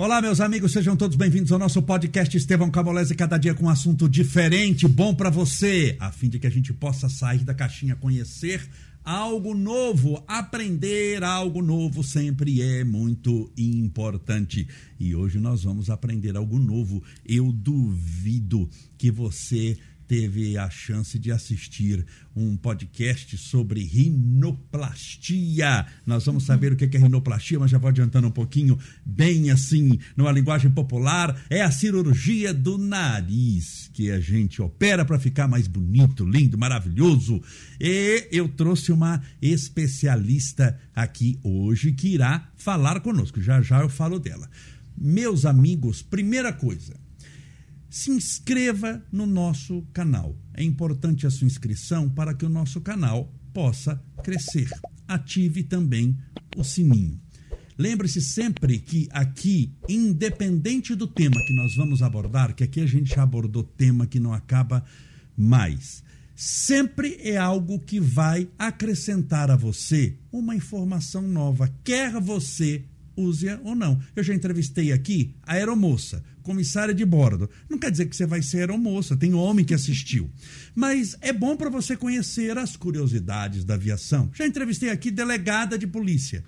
Olá, meus amigos, sejam todos bem-vindos ao nosso podcast Estevão Cabolese, cada dia com um assunto diferente, bom para você, a fim de que a gente possa sair da caixinha, conhecer algo novo, aprender algo novo sempre é muito importante. E hoje nós vamos aprender algo novo. Eu duvido que você teve a chance de assistir um podcast sobre rinoplastia. Nós vamos saber o que é rinoplastia, mas já vou adiantando um pouquinho, bem assim, numa linguagem popular, é a cirurgia do nariz que a gente opera para ficar mais bonito, lindo, maravilhoso. E eu trouxe uma especialista aqui hoje que irá falar conosco. Já já eu falo dela. Meus amigos, primeira coisa, se inscreva no nosso canal. É importante a sua inscrição para que o nosso canal possa crescer. Ative também o sininho. Lembre-se sempre que aqui, independente do tema que nós vamos abordar, que aqui a gente já abordou tema que não acaba mais, sempre é algo que vai acrescentar a você uma informação nova, quer você use-a ou não. Eu já entrevistei aqui a aeromoça, comissária de bordo. Não quer dizer que você vai ser aeromoça, tem homem que assistiu. Mas é bom para você conhecer as curiosidades da aviação. Já entrevistei aqui delegada de polícia.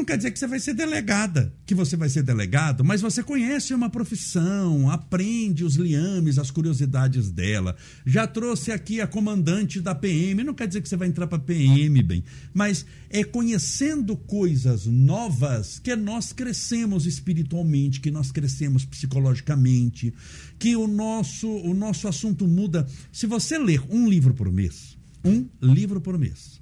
Não quer dizer que você vai ser delegada, que você vai ser delegado, mas você conhece uma profissão, aprende os liames, as curiosidades dela. Já trouxe aqui a comandante da PM, não quer dizer que você vai entrar para PM, bem, mas é conhecendo coisas novas que nós crescemos espiritualmente, que nós crescemos psicologicamente, que o nosso, o nosso assunto muda. Se você ler um livro por mês, um livro por mês,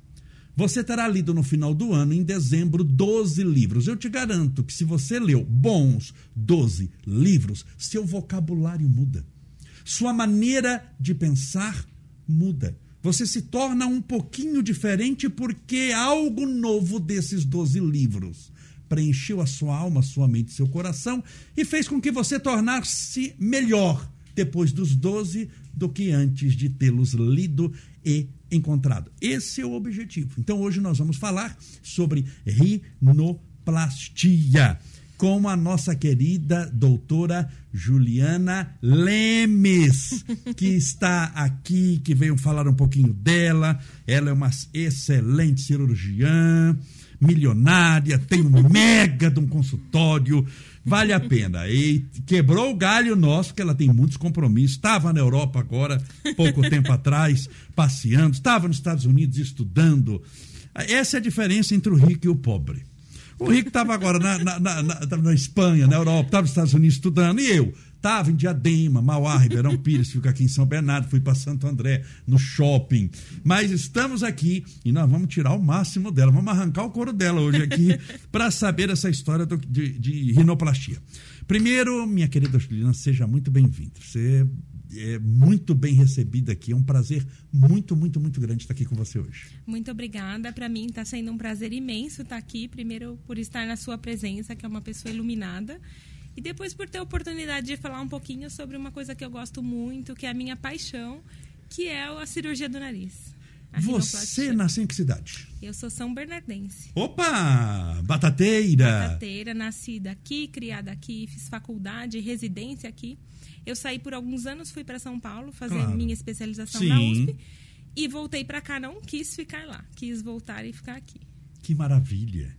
você terá lido no final do ano, em dezembro, 12 livros. Eu te garanto que se você leu bons 12 livros, seu vocabulário muda. Sua maneira de pensar muda. Você se torna um pouquinho diferente porque algo novo desses 12 livros preencheu a sua alma, sua mente, seu coração e fez com que você tornasse melhor depois dos 12 do que antes de tê-los lido e encontrado. Esse é o objetivo. Então hoje nós vamos falar sobre rinoplastia com a nossa querida doutora Juliana Lemes, que está aqui, que veio falar um pouquinho dela. Ela é uma excelente cirurgiã, milionária, tem um mega de um consultório Vale a pena. E quebrou o galho nosso, que ela tem muitos compromissos. Estava na Europa agora, pouco tempo atrás, passeando. Estava nos Estados Unidos estudando. Essa é a diferença entre o rico e o pobre. O rico estava agora na, na, na, na, Espanha, na Europa, estava nos Estados Unidos estudando. E eu? Estava em Diadema, Mauá, Ribeirão Pires, fico aqui em São Bernardo, fui para Santo André, no shopping. Mas estamos aqui e nós vamos tirar o máximo dela, vamos arrancar o couro dela hoje aqui para saber essa história do, de, de rinoplastia. Primeiro, minha querida Juliana, seja muito bem-vinda. Você é muito bem recebida aqui. É um prazer muito, muito, muito grande estar aqui com você hoje. Muito obrigada. Para mim está sendo um prazer imenso estar aqui. Primeiro, por estar na sua presença, que é uma pessoa iluminada. E depois por ter a oportunidade de falar um pouquinho sobre uma coisa que eu gosto muito, que é a minha paixão, que é a cirurgia do nariz. Você nasceu em que cidade? Eu sou São Bernardense. Opa! Batateira! Batateira, nascida aqui, criada aqui, fiz faculdade, residência aqui. Eu saí por alguns anos, fui para São Paulo fazer claro. minha especialização Sim. na USP e voltei para cá, não quis ficar lá, quis voltar e ficar aqui. Que maravilha!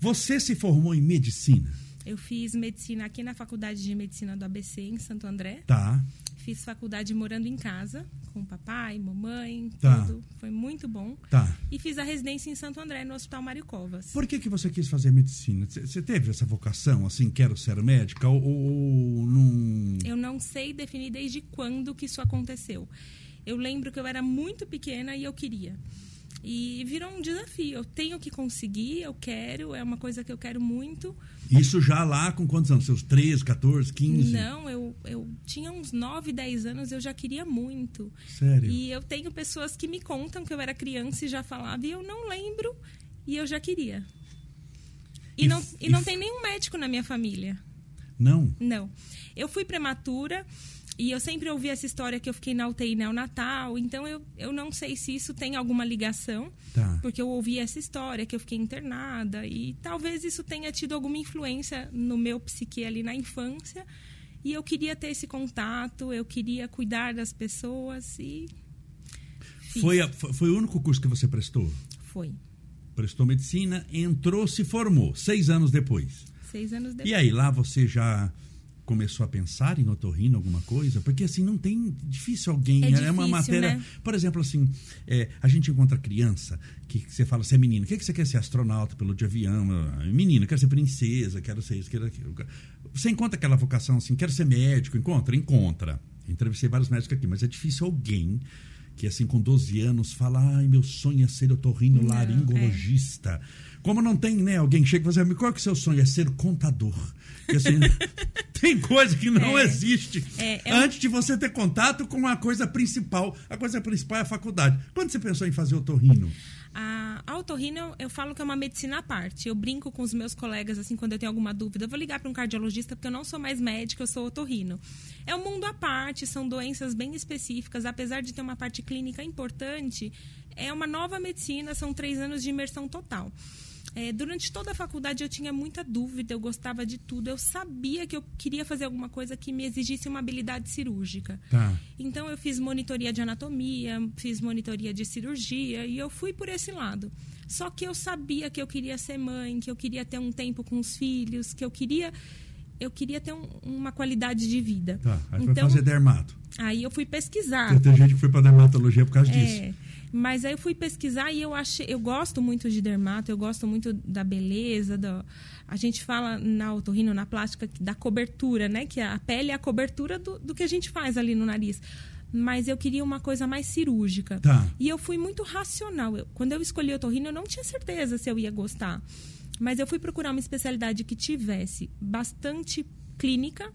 Você se formou em medicina? Eu fiz medicina aqui na Faculdade de Medicina do ABC, em Santo André. Tá. Fiz faculdade morando em casa, com papai, mamãe, tá. tudo. Foi muito bom. Tá. E fiz a residência em Santo André, no Hospital Mário Covas. Por que, que você quis fazer medicina? Você teve essa vocação, assim, quero ser médica ou, ou não... Eu não sei definir desde quando que isso aconteceu. Eu lembro que eu era muito pequena e eu queria. E virou um desafio. Eu tenho que conseguir, eu quero, é uma coisa que eu quero muito. Isso já lá com quantos anos? Seus 13, 14, 15? Não, eu, eu tinha uns 9, 10 anos, eu já queria muito. Sério? E eu tenho pessoas que me contam que eu era criança e já falava, e eu não lembro, e eu já queria. E, e não, e não tem nenhum médico na minha família. Não? Não. Eu fui prematura e eu sempre ouvi essa história que eu fiquei na UTI neonatal, então eu, eu não sei se isso tem alguma ligação, Tá. porque eu ouvi essa história que eu fiquei internada e talvez isso tenha tido alguma influência no meu psique ali na infância. E eu queria ter esse contato, eu queria cuidar das pessoas e fiz. Foi, a- foi foi o único curso que você prestou? Foi. Prestou medicina, entrou, se formou, seis anos depois. Seis anos depois. E aí, lá você já começou a pensar em otorrino, alguma coisa? Porque assim, não tem. Difícil alguém. É uma difícil, matéria. né? Por exemplo, assim, é, a gente encontra criança que, que você fala, você é menino, o que, que você quer ser? Astronauta, piloto de avião. Ah, Menino, quero ser princesa, quero ser isso, quero aquilo. Você encontra aquela vocação assim, quero ser médico, encontra? Encontra. Entrevistei vários médicos aqui, mas é difícil alguém que assim com 12 anos fala, ai, meu sonho é ser otorrino Não, laringologista. Como não tem, né, alguém que chega e fala assim, qual que é o seu sonho? É ser contador. Assim, tem coisa que não É. existe É, é um- antes de você ter contato com a coisa principal. A coisa principal é a faculdade. Quando você pensou em fazer otorrino? A a otorrino, eu- eu falo que é uma medicina à parte. Eu brinco com os meus colegas, assim, quando eu tenho alguma dúvida. Eu vou ligar para um cardiologista, porque eu não sou mais médica, eu sou otorrino. É um mundo à parte, são doenças bem específicas. Apesar de ter uma parte clínica importante, é uma nova medicina, são três anos de imersão total. É, durante toda a faculdade eu tinha muita dúvida, eu gostava de tudo. Eu sabia que eu queria fazer alguma coisa que me exigisse uma habilidade cirúrgica. Tá. Então eu fiz monitoria de anatomia, fiz monitoria de cirurgia e eu fui por esse lado. Só que eu sabia que eu queria ser mãe, que eu queria ter um tempo com os filhos, que eu queria eu queria ter um- uma qualidade de vida. Tá. Aí foi então fazer dermato. aí eu fui pesquisar. Tem, tem gente que foi pra dermatologia por causa disso. É, mas aí eu fui pesquisar e eu achei, eu gosto muito de dermato, eu gosto muito da beleza, do, a gente fala na otorrino, na plástica, da cobertura, né? Que a pele é a cobertura do, do que a gente faz ali no nariz. Mas eu queria uma coisa mais cirúrgica. Tá. E eu fui muito racional. Eu- quando eu escolhi otorrino, eu não tinha certeza se eu ia gostar. Mas eu fui procurar uma especialidade que tivesse bastante clínica,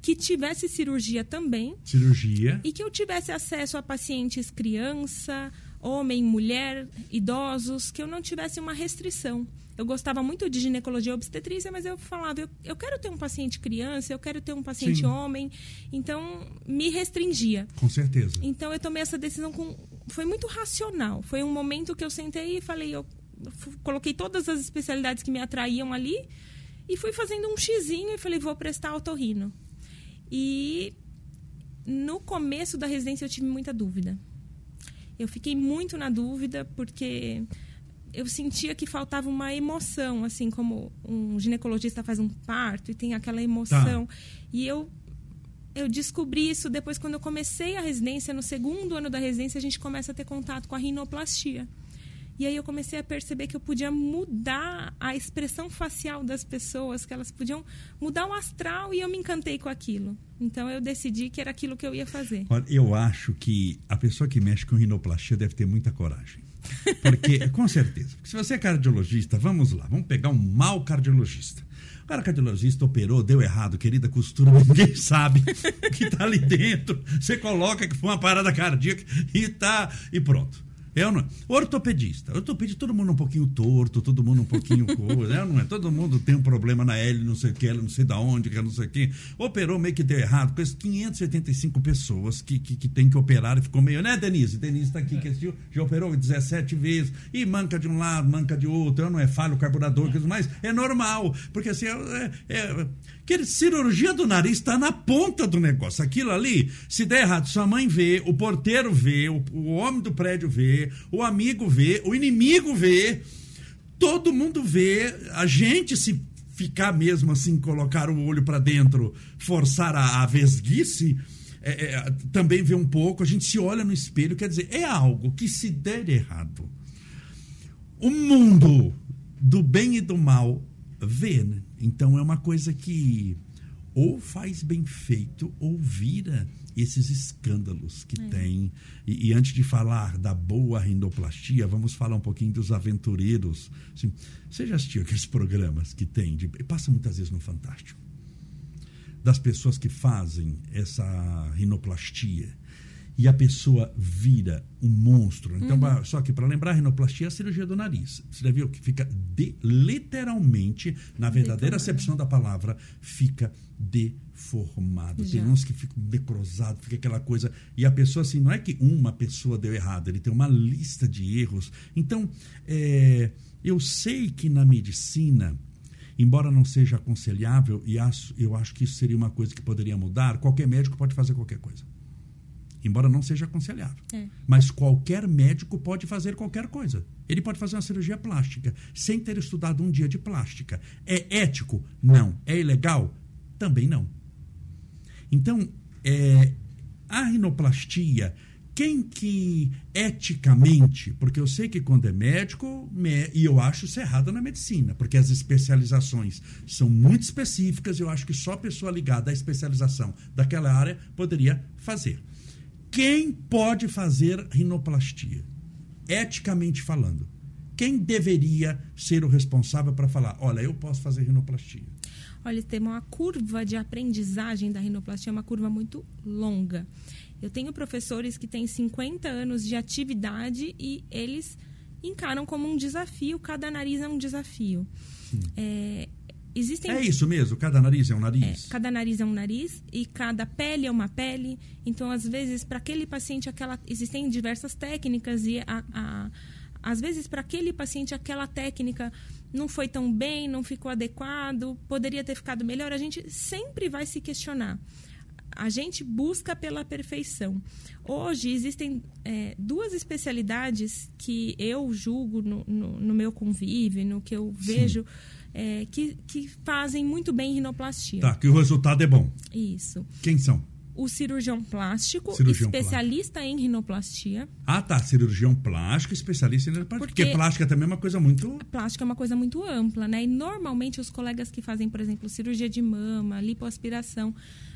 que tivesse cirurgia também, Cirurgia. e que eu tivesse acesso a pacientes criança, homem, mulher, idosos, que eu não tivesse uma restrição. Eu gostava muito de ginecologia e obstetrícia, mas eu falava, eu, eu quero ter um paciente criança, eu quero ter um paciente Sim. homem, então me restringia. Com certeza. Então eu tomei essa decisão com foi muito racional. Foi um momento que eu sentei e falei, eu coloquei todas as especialidades que me atraíam ali e fui fazendo um xizinho e falei, vou prestar otorrino. E no começo da residência eu tive muita dúvida. Eu fiquei muito na dúvida porque eu sentia que faltava uma emoção, assim como um ginecologista faz um parto e tem aquela emoção. E eu eu descobri isso depois quando eu comecei a residência, no segundo ano da residência, a gente começa a ter contato com a rinoplastia. E aí eu comecei a perceber que eu podia mudar a expressão facial das pessoas, que elas podiam mudar o astral e eu me encantei com aquilo. Então eu decidi que era aquilo que eu ia fazer. Olha, eu acho que a pessoa que mexe com rinoplastia deve ter muita coragem. Porque, com certeza. Porque se você é cardiologista, vamos lá, vamos pegar um mau cardiologista. O cara cardiologista operou, deu errado, querida costura, ninguém sabe o que tá ali dentro. Você coloca que foi uma parada cardíaca e tá. E pronto. É ou não é? Ortopedista. Ortopedista, todo mundo um pouquinho torto, todo mundo um pouquinho coisa, é ou não é? Todo mundo tem um problema na L, não sei o que, não sei da onde, que é não sei o que. Operou meio que deu errado, com as 575 pessoas que, que, que tem que operar e ficou meio, né, Denise? Denise tá aqui, que assistiu, já operou 17 vezes, e manca de um lado, manca de outro, eu não é falho o carburador, mais, é normal, porque assim, é, é, que cirurgia do nariz está na ponta do negócio. Aquilo ali, se der errado, sua mãe vê, o porteiro vê, o, o homem do prédio vê, o amigo vê, o inimigo vê, todo mundo vê, a gente se ficar mesmo assim, colocar o olho para dentro, forçar a, a vesguice, é, é, também vê um pouco, a gente se olha no espelho, quer dizer, é algo que se der errado, o mundo do bem e do mal vê, né? Então é uma coisa que ou faz bem feito ou vira esses escândalos que tem. E, e antes de falar da boa rindoplastia, vamos falar um pouquinho dos aventureiros. Assim, você já assistiu aqueles programas que tem? De, passa muitas vezes no Fantástico. Das pessoas que fazem essa rinoplastia e a pessoa vira um monstro. Então, uhum. só que para lembrar, a rinoplastia é a cirurgia do nariz. Você já viu que fica de, literalmente, na verdadeira acepção da palavra, fica deformado. Já. Tem uns que ficam necrosados, fica aquela coisa. E a pessoa, assim, não é que uma pessoa deu errado, ele tem uma lista de erros. Então, é, eu sei que na medicina embora não seja aconselhável, e eu acho que isso seria uma coisa que poderia mudar, qualquer médico pode fazer qualquer coisa embora não seja aconselhável. É. Mas qualquer médico pode fazer qualquer coisa. Ele pode fazer uma cirurgia plástica sem ter estudado um dia de plástica. É ético? Não. É ilegal? Também não. Então, é, a rinoplastia, quem que eticamente, porque eu sei que quando é médico, me, e eu acho isso errado na medicina, porque as especializações são muito específicas, eu acho que só pessoa ligada à especialização daquela área poderia fazer quem pode fazer rinoplastia? Eticamente falando. Quem deveria ser o responsável para falar, olha, eu posso fazer rinoplastia? Olha, tem uma curva de aprendizagem da rinoplastia é uma curva muito longa. Eu tenho professores que têm 50 anos de atividade e eles encaram como um desafio, cada nariz é um desafio. É, Existem... É isso mesmo? Cada nariz é um nariz? É, cada nariz é um nariz e cada pele é uma pele. Então, às vezes, para aquele paciente, aquela existem diversas técnicas e, a, a, às vezes, para aquele paciente, aquela técnica não foi tão bem, não ficou adequado, poderia ter ficado melhor. A gente sempre vai se questionar. A gente busca pela perfeição. Hoje existem é, duas especialidades que eu julgo no, no, no meu convívio, no que eu vejo. Sim é, que, que fazem muito bem rinoplastia. Tá, que o resultado é bom. Isso. Quem são? O cirurgião plástico, cirurgião especialista plástico. em rinoplastia. Ah, tá. Cirurgião plástico, especialista em rinoplastia. Porque, porque plástica também é uma coisa muito. Plástica é uma coisa muito ampla, né? E normalmente os colegas que fazem, por exemplo, cirurgia de mama, lipoaspiração,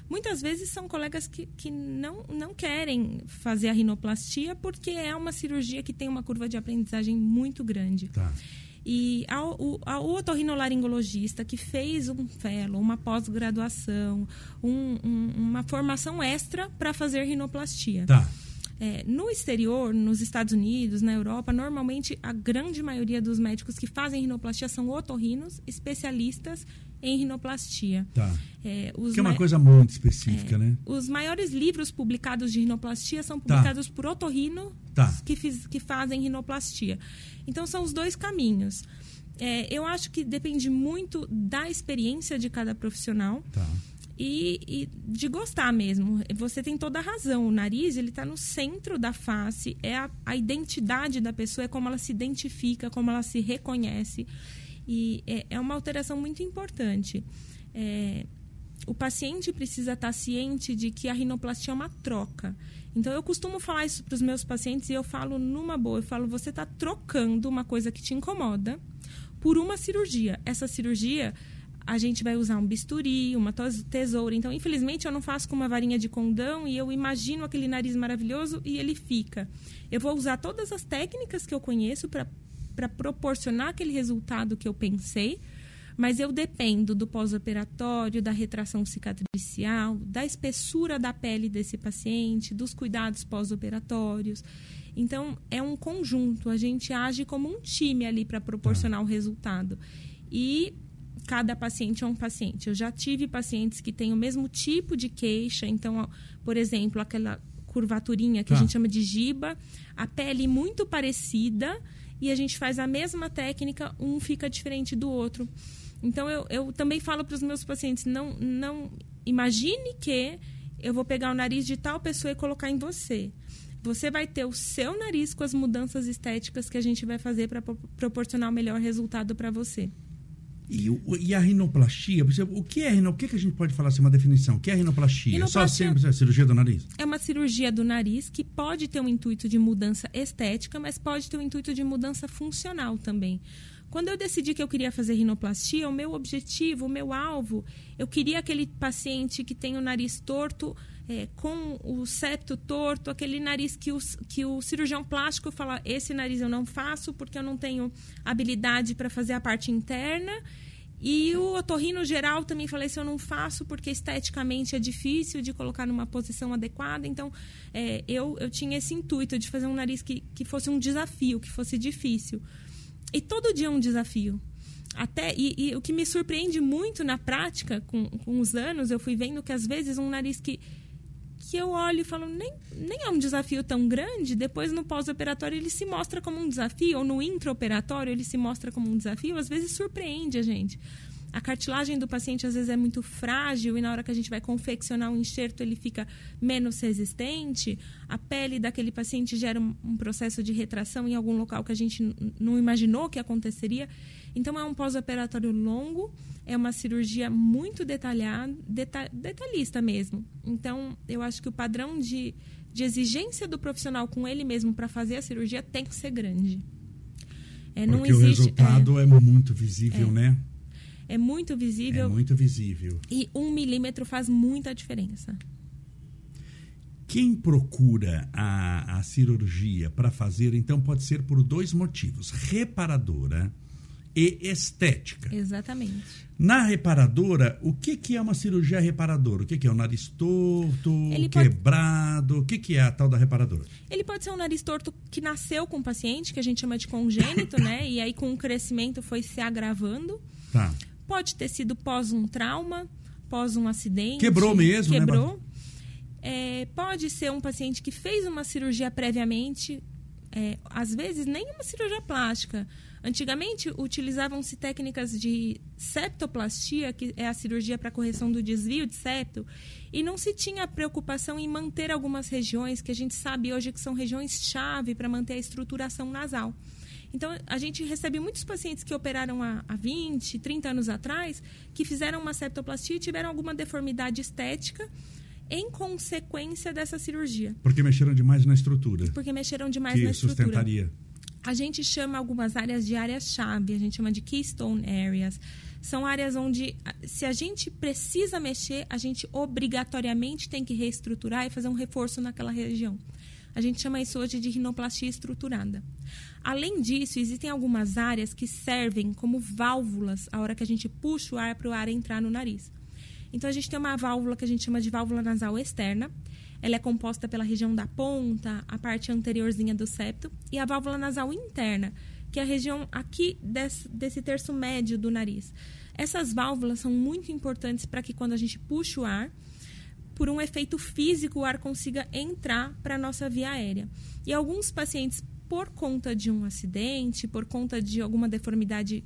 muitas vezes são colegas que, que não, não querem fazer a rinoplastia porque é uma cirurgia que tem uma curva de aprendizagem muito grande. Tá. E ao, ao otorrinolaringologista que fez um fellow, uma pós-graduação, um, um, uma formação extra para fazer rinoplastia. Tá. É, no exterior, nos Estados Unidos, na Europa, normalmente a grande maioria dos médicos que fazem rinoplastia são otorrinos, especialistas em rinoplastia. Tá. É, que é uma coisa muito específica, é, né? Os maiores livros publicados de rinoplastia são tá. publicados tá. por otorrino tá. que, fiz, que fazem rinoplastia. Então, são os dois caminhos. É, eu acho que depende muito da experiência de cada profissional. Tá. E, e, de gostar mesmo. Você tem toda a razão. O nariz ele está no centro da face. É a, a identidade da pessoa, é como ela se identifica, como ela se reconhece. E é, é uma alteração muito importante. É, o paciente precisa estar ciente de que a rinoplastia é uma troca. Então, eu costumo falar isso para os meus pacientes e eu falo numa boa. Eu falo, você está trocando uma coisa que te incomoda por uma cirurgia. Essa cirurgia, a gente vai usar um bisturi, uma tesoura. Então, infelizmente, eu não faço com uma varinha de condão e eu imagino aquele nariz maravilhoso e ele fica. Eu vou usar todas as técnicas que eu conheço para proporcionar aquele resultado que eu pensei, mas eu dependo do pós-operatório, da retração cicatricial, da espessura da pele desse paciente, dos cuidados pós-operatórios. Então, é um conjunto, a gente age como um time ali para proporcionar o resultado. E cada paciente é um paciente. Eu já tive pacientes que têm o mesmo tipo de queixa, então, por exemplo, aquela curvaturinha que tá. a gente chama de giba, a pele muito parecida, e a gente faz a mesma técnica, um fica diferente do outro. Então eu, eu também falo para os meus pacientes, não, não imagine que eu vou pegar o nariz de tal pessoa e colocar em você. Você vai ter o seu nariz com as mudanças estéticas que a gente vai fazer para proporcionar o melhor resultado para você. E, e, a rinoplastia, o que é? O que, que a gente pode falar assim, uma definição? O que é rinoplastia? rinoplastia Só sempre é cirurgia do nariz? É uma cirurgia do nariz que pode ter um intuito de mudança estética, mas pode ter um intuito de mudança funcional também. Quando eu decidi que eu queria fazer rinoplastia, o meu objetivo, o meu alvo, eu queria aquele paciente que tem o nariz torto, é, com o septo torto, aquele nariz que o, que o cirurgião plástico fala: esse nariz eu não faço porque eu não tenho habilidade para fazer a parte interna. E o otorrino geral também falei assim, eu não faço porque esteticamente é difícil de colocar numa posição adequada. Então, é, eu, eu tinha esse intuito de fazer um nariz que, que fosse um desafio, que fosse difícil. E todo dia é um desafio. Até, e, e o que me surpreende muito na prática, com, com os anos, eu fui vendo que às vezes um nariz que que eu olho e falo, nem, nem é um desafio tão grande, depois no pós-operatório ele se mostra como um desafio, ou no intraoperatório ele se mostra como um desafio, às vezes surpreende a gente. A cartilagem do paciente às vezes é muito frágil e na hora que a gente vai confeccionar um enxerto ele fica menos resistente. A pele daquele paciente gera um, um processo de retração em algum local que a gente não imaginou que aconteceria. Então é um pós-operatório longo é uma cirurgia muito detalhada, detalhista mesmo. Então, eu acho que o padrão de, de exigência do profissional com ele mesmo para fazer a cirurgia tem que ser grande. É, Porque existe, o resultado é, é muito visível, é, né? É muito visível. É muito visível. E um milímetro faz muita diferença. Quem procura a, a cirurgia para fazer, então, pode ser por dois motivos: reparadora e estética. Exatamente. Na reparadora, o que, que é uma cirurgia reparadora? O que, que é o nariz torto, Ele quebrado? Pode... O que, que é a tal da reparadora? Ele pode ser um nariz torto que nasceu com o paciente, que a gente chama de congênito, né? E aí com o crescimento foi se agravando. Tá. Pode ter sido pós um trauma, pós um acidente. Quebrou mesmo, né, quebrou. né? É, pode ser um paciente que fez uma cirurgia previamente, é, às vezes nem uma cirurgia plástica, Antigamente utilizavam-se técnicas de septoplastia, que é a cirurgia para correção do desvio de septo, e não se tinha preocupação em manter algumas regiões que a gente sabe hoje que são regiões-chave para manter a estruturação nasal. Então, a gente recebe muitos pacientes que operaram há, há 20, 30 anos atrás, que fizeram uma septoplastia e tiveram alguma deformidade estética em consequência dessa cirurgia. Porque mexeram demais na estrutura. Porque mexeram demais que na estrutura. sustentaria. A gente chama algumas áreas de áreas-chave, a gente chama de keystone areas. São áreas onde, se a gente precisa mexer, a gente obrigatoriamente tem que reestruturar e fazer um reforço naquela região. A gente chama isso hoje de rinoplastia estruturada. Além disso, existem algumas áreas que servem como válvulas a hora que a gente puxa o ar para o ar entrar no nariz. Então, a gente tem uma válvula que a gente chama de válvula nasal externa, ela é composta pela região da ponta, a parte anteriorzinha do septo, e a válvula nasal interna, que é a região aqui desse, desse terço médio do nariz. Essas válvulas são muito importantes para que quando a gente puxa o ar, por um efeito físico, o ar consiga entrar para a nossa via aérea. E alguns pacientes, por conta de um acidente, por conta de alguma deformidade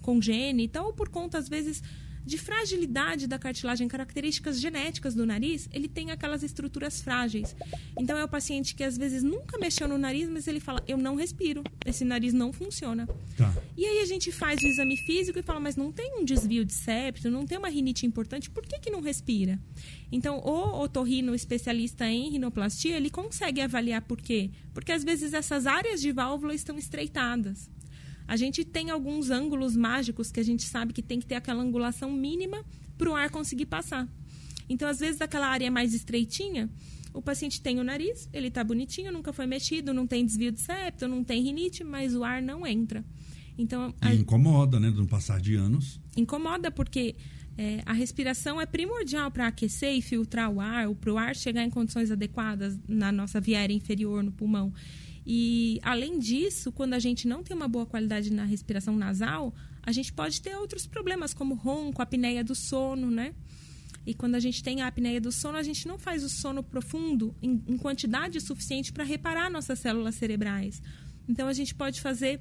congênita, ou por conta, às vezes, de fragilidade da cartilagem, características genéticas do nariz, ele tem aquelas estruturas frágeis. Então é o paciente que às vezes nunca mexeu no nariz, mas ele fala: Eu não respiro, esse nariz não funciona. Tá. E aí a gente faz o exame físico e fala: Mas não tem um desvio de septo, não tem uma rinite importante, por que, que não respira? Então, o otorrino especialista em rinoplastia, ele consegue avaliar por quê? Porque às vezes essas áreas de válvula estão estreitadas. A gente tem alguns ângulos mágicos que a gente sabe que tem que ter aquela angulação mínima para o ar conseguir passar. Então, às vezes, aquela área mais estreitinha, o paciente tem o nariz, ele está bonitinho, nunca foi mexido, não tem desvio de septo, não tem rinite, mas o ar não entra. Então, a... incomoda, né? No passar de anos. Incomoda porque é, a respiração é primordial para aquecer e filtrar o ar, para o ar chegar em condições adequadas na nossa via aérea inferior, no pulmão. E, além disso, quando a gente não tem uma boa qualidade na respiração nasal, a gente pode ter outros problemas, como ronco, apneia do sono, né? E quando a gente tem a apneia do sono, a gente não faz o sono profundo em, em quantidade suficiente para reparar nossas células cerebrais. Então, a gente pode fazer,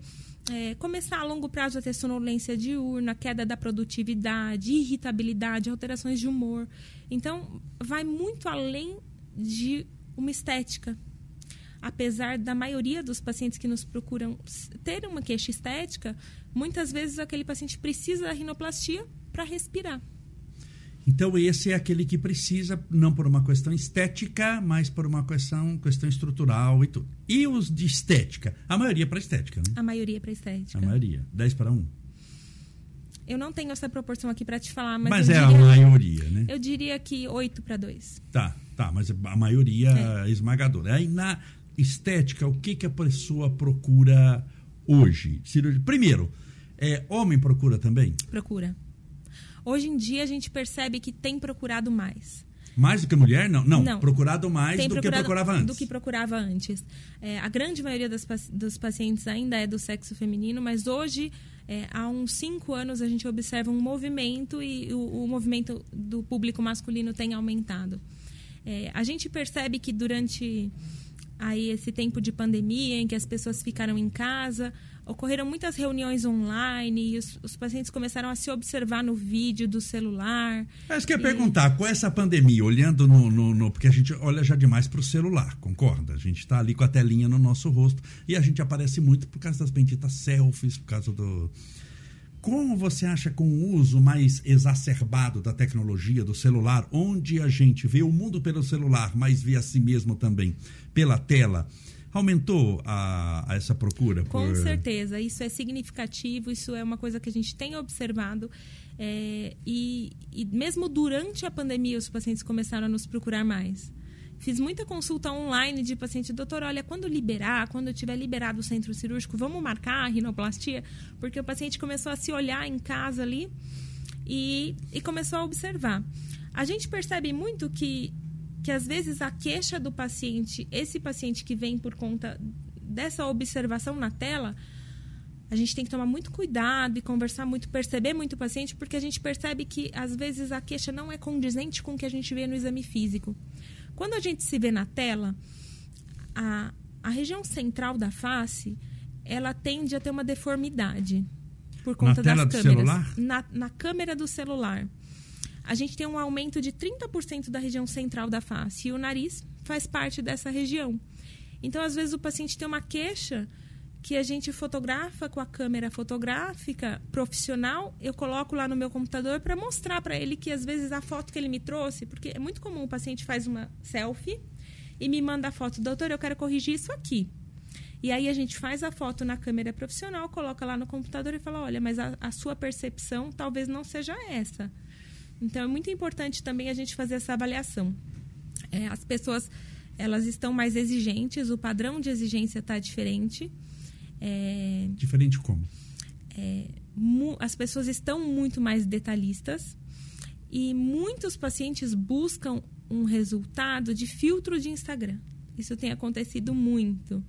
é, começar a longo prazo a ter sonolência diurna, queda da produtividade, irritabilidade, alterações de humor. Então, vai muito além de uma estética, apesar da maioria dos pacientes que nos procuram ter uma queixa estética, muitas vezes aquele paciente precisa da rinoplastia para respirar. Então esse é aquele que precisa não por uma questão estética, mas por uma questão, questão estrutural e tudo. E os de estética? A maioria é para estética, né? A maioria é para estética. A maioria. 10 para 1. Eu não tenho essa proporção aqui para te falar, mas. Mas é diria, a maioria, né? Eu diria que 8 para 2. Tá, tá, mas a maioria é. esmagadora. Aí na, estética, o que, que a pessoa procura hoje? Cirurgia. Primeiro, é, homem procura também? Procura. Hoje em dia a gente percebe que tem procurado mais. Mais do que mulher? Não, não. não. procurado mais do procurado, que procurava antes. Do que procurava antes. É, a grande maioria das, dos pacientes ainda é do sexo feminino, mas hoje, é, há uns cinco anos, a gente observa um movimento e o, o movimento do público masculino tem aumentado. É, a gente percebe que durante aí esse tempo de pandemia em que as pessoas ficaram em casa, ocorreram muitas reuniões online e os, os, pacientes começaram a se observar no vídeo do celular. É isso que eu ia e... perguntar, com essa pandemia, olhando no, no, no Porque a gente olha já demais para o celular, concorda? A gente está ali com a telinha no nosso rosto e a gente aparece muito por causa das benditas selfies, por causa do. Como você acha com o uso mais exacerbado da tecnologia, do celular, onde a gente vê o mundo pelo celular, mas vê a si mesmo também pela tela? Aumentou a, a essa procura? Com por... certeza, isso é significativo, isso é uma coisa que a gente tem observado. É, e, e mesmo durante a pandemia, os pacientes começaram a nos procurar mais. Fiz muita consulta online de paciente, doutor, olha, quando liberar, quando eu tiver liberado o centro cirúrgico, vamos marcar a rinoplastia? Porque o paciente começou a se olhar em casa ali e, e começou a observar. A gente percebe muito que que às vezes a queixa do paciente, esse paciente que vem por conta dessa observação na tela, a gente tem que tomar muito cuidado e conversar muito, perceber muito o paciente, porque a gente percebe que às vezes a queixa não é condizente com o que a gente vê no exame físico. Quando a gente se vê na tela, a, a região central da face, ela tende a ter uma deformidade por conta na das câmeras. Celular? Na, na câmera do celular a gente tem um aumento de 30% da região central da face e o nariz faz parte dessa região. Então, às vezes, o paciente tem uma queixa que a gente fotografa com a câmera fotográfica profissional, eu coloco lá no meu computador para mostrar para ele que às vezes a foto que ele me trouxe, porque é muito comum o paciente faz uma selfie e me manda a foto, doutor, eu quero corrigir isso aqui. E aí a gente faz a foto na câmera profissional, coloca lá no computador e fala, olha, mas a, a sua percepção talvez não seja essa. Então é muito importante também a gente fazer essa avaliação. É, as pessoas elas estão mais exigentes, o padrão de exigência está diferente. É, diferente como? É, as pessoas estão muito mais detalhistas e muitos pacientes buscam um resultado de filtro de Instagram. Isso tem acontecido muito.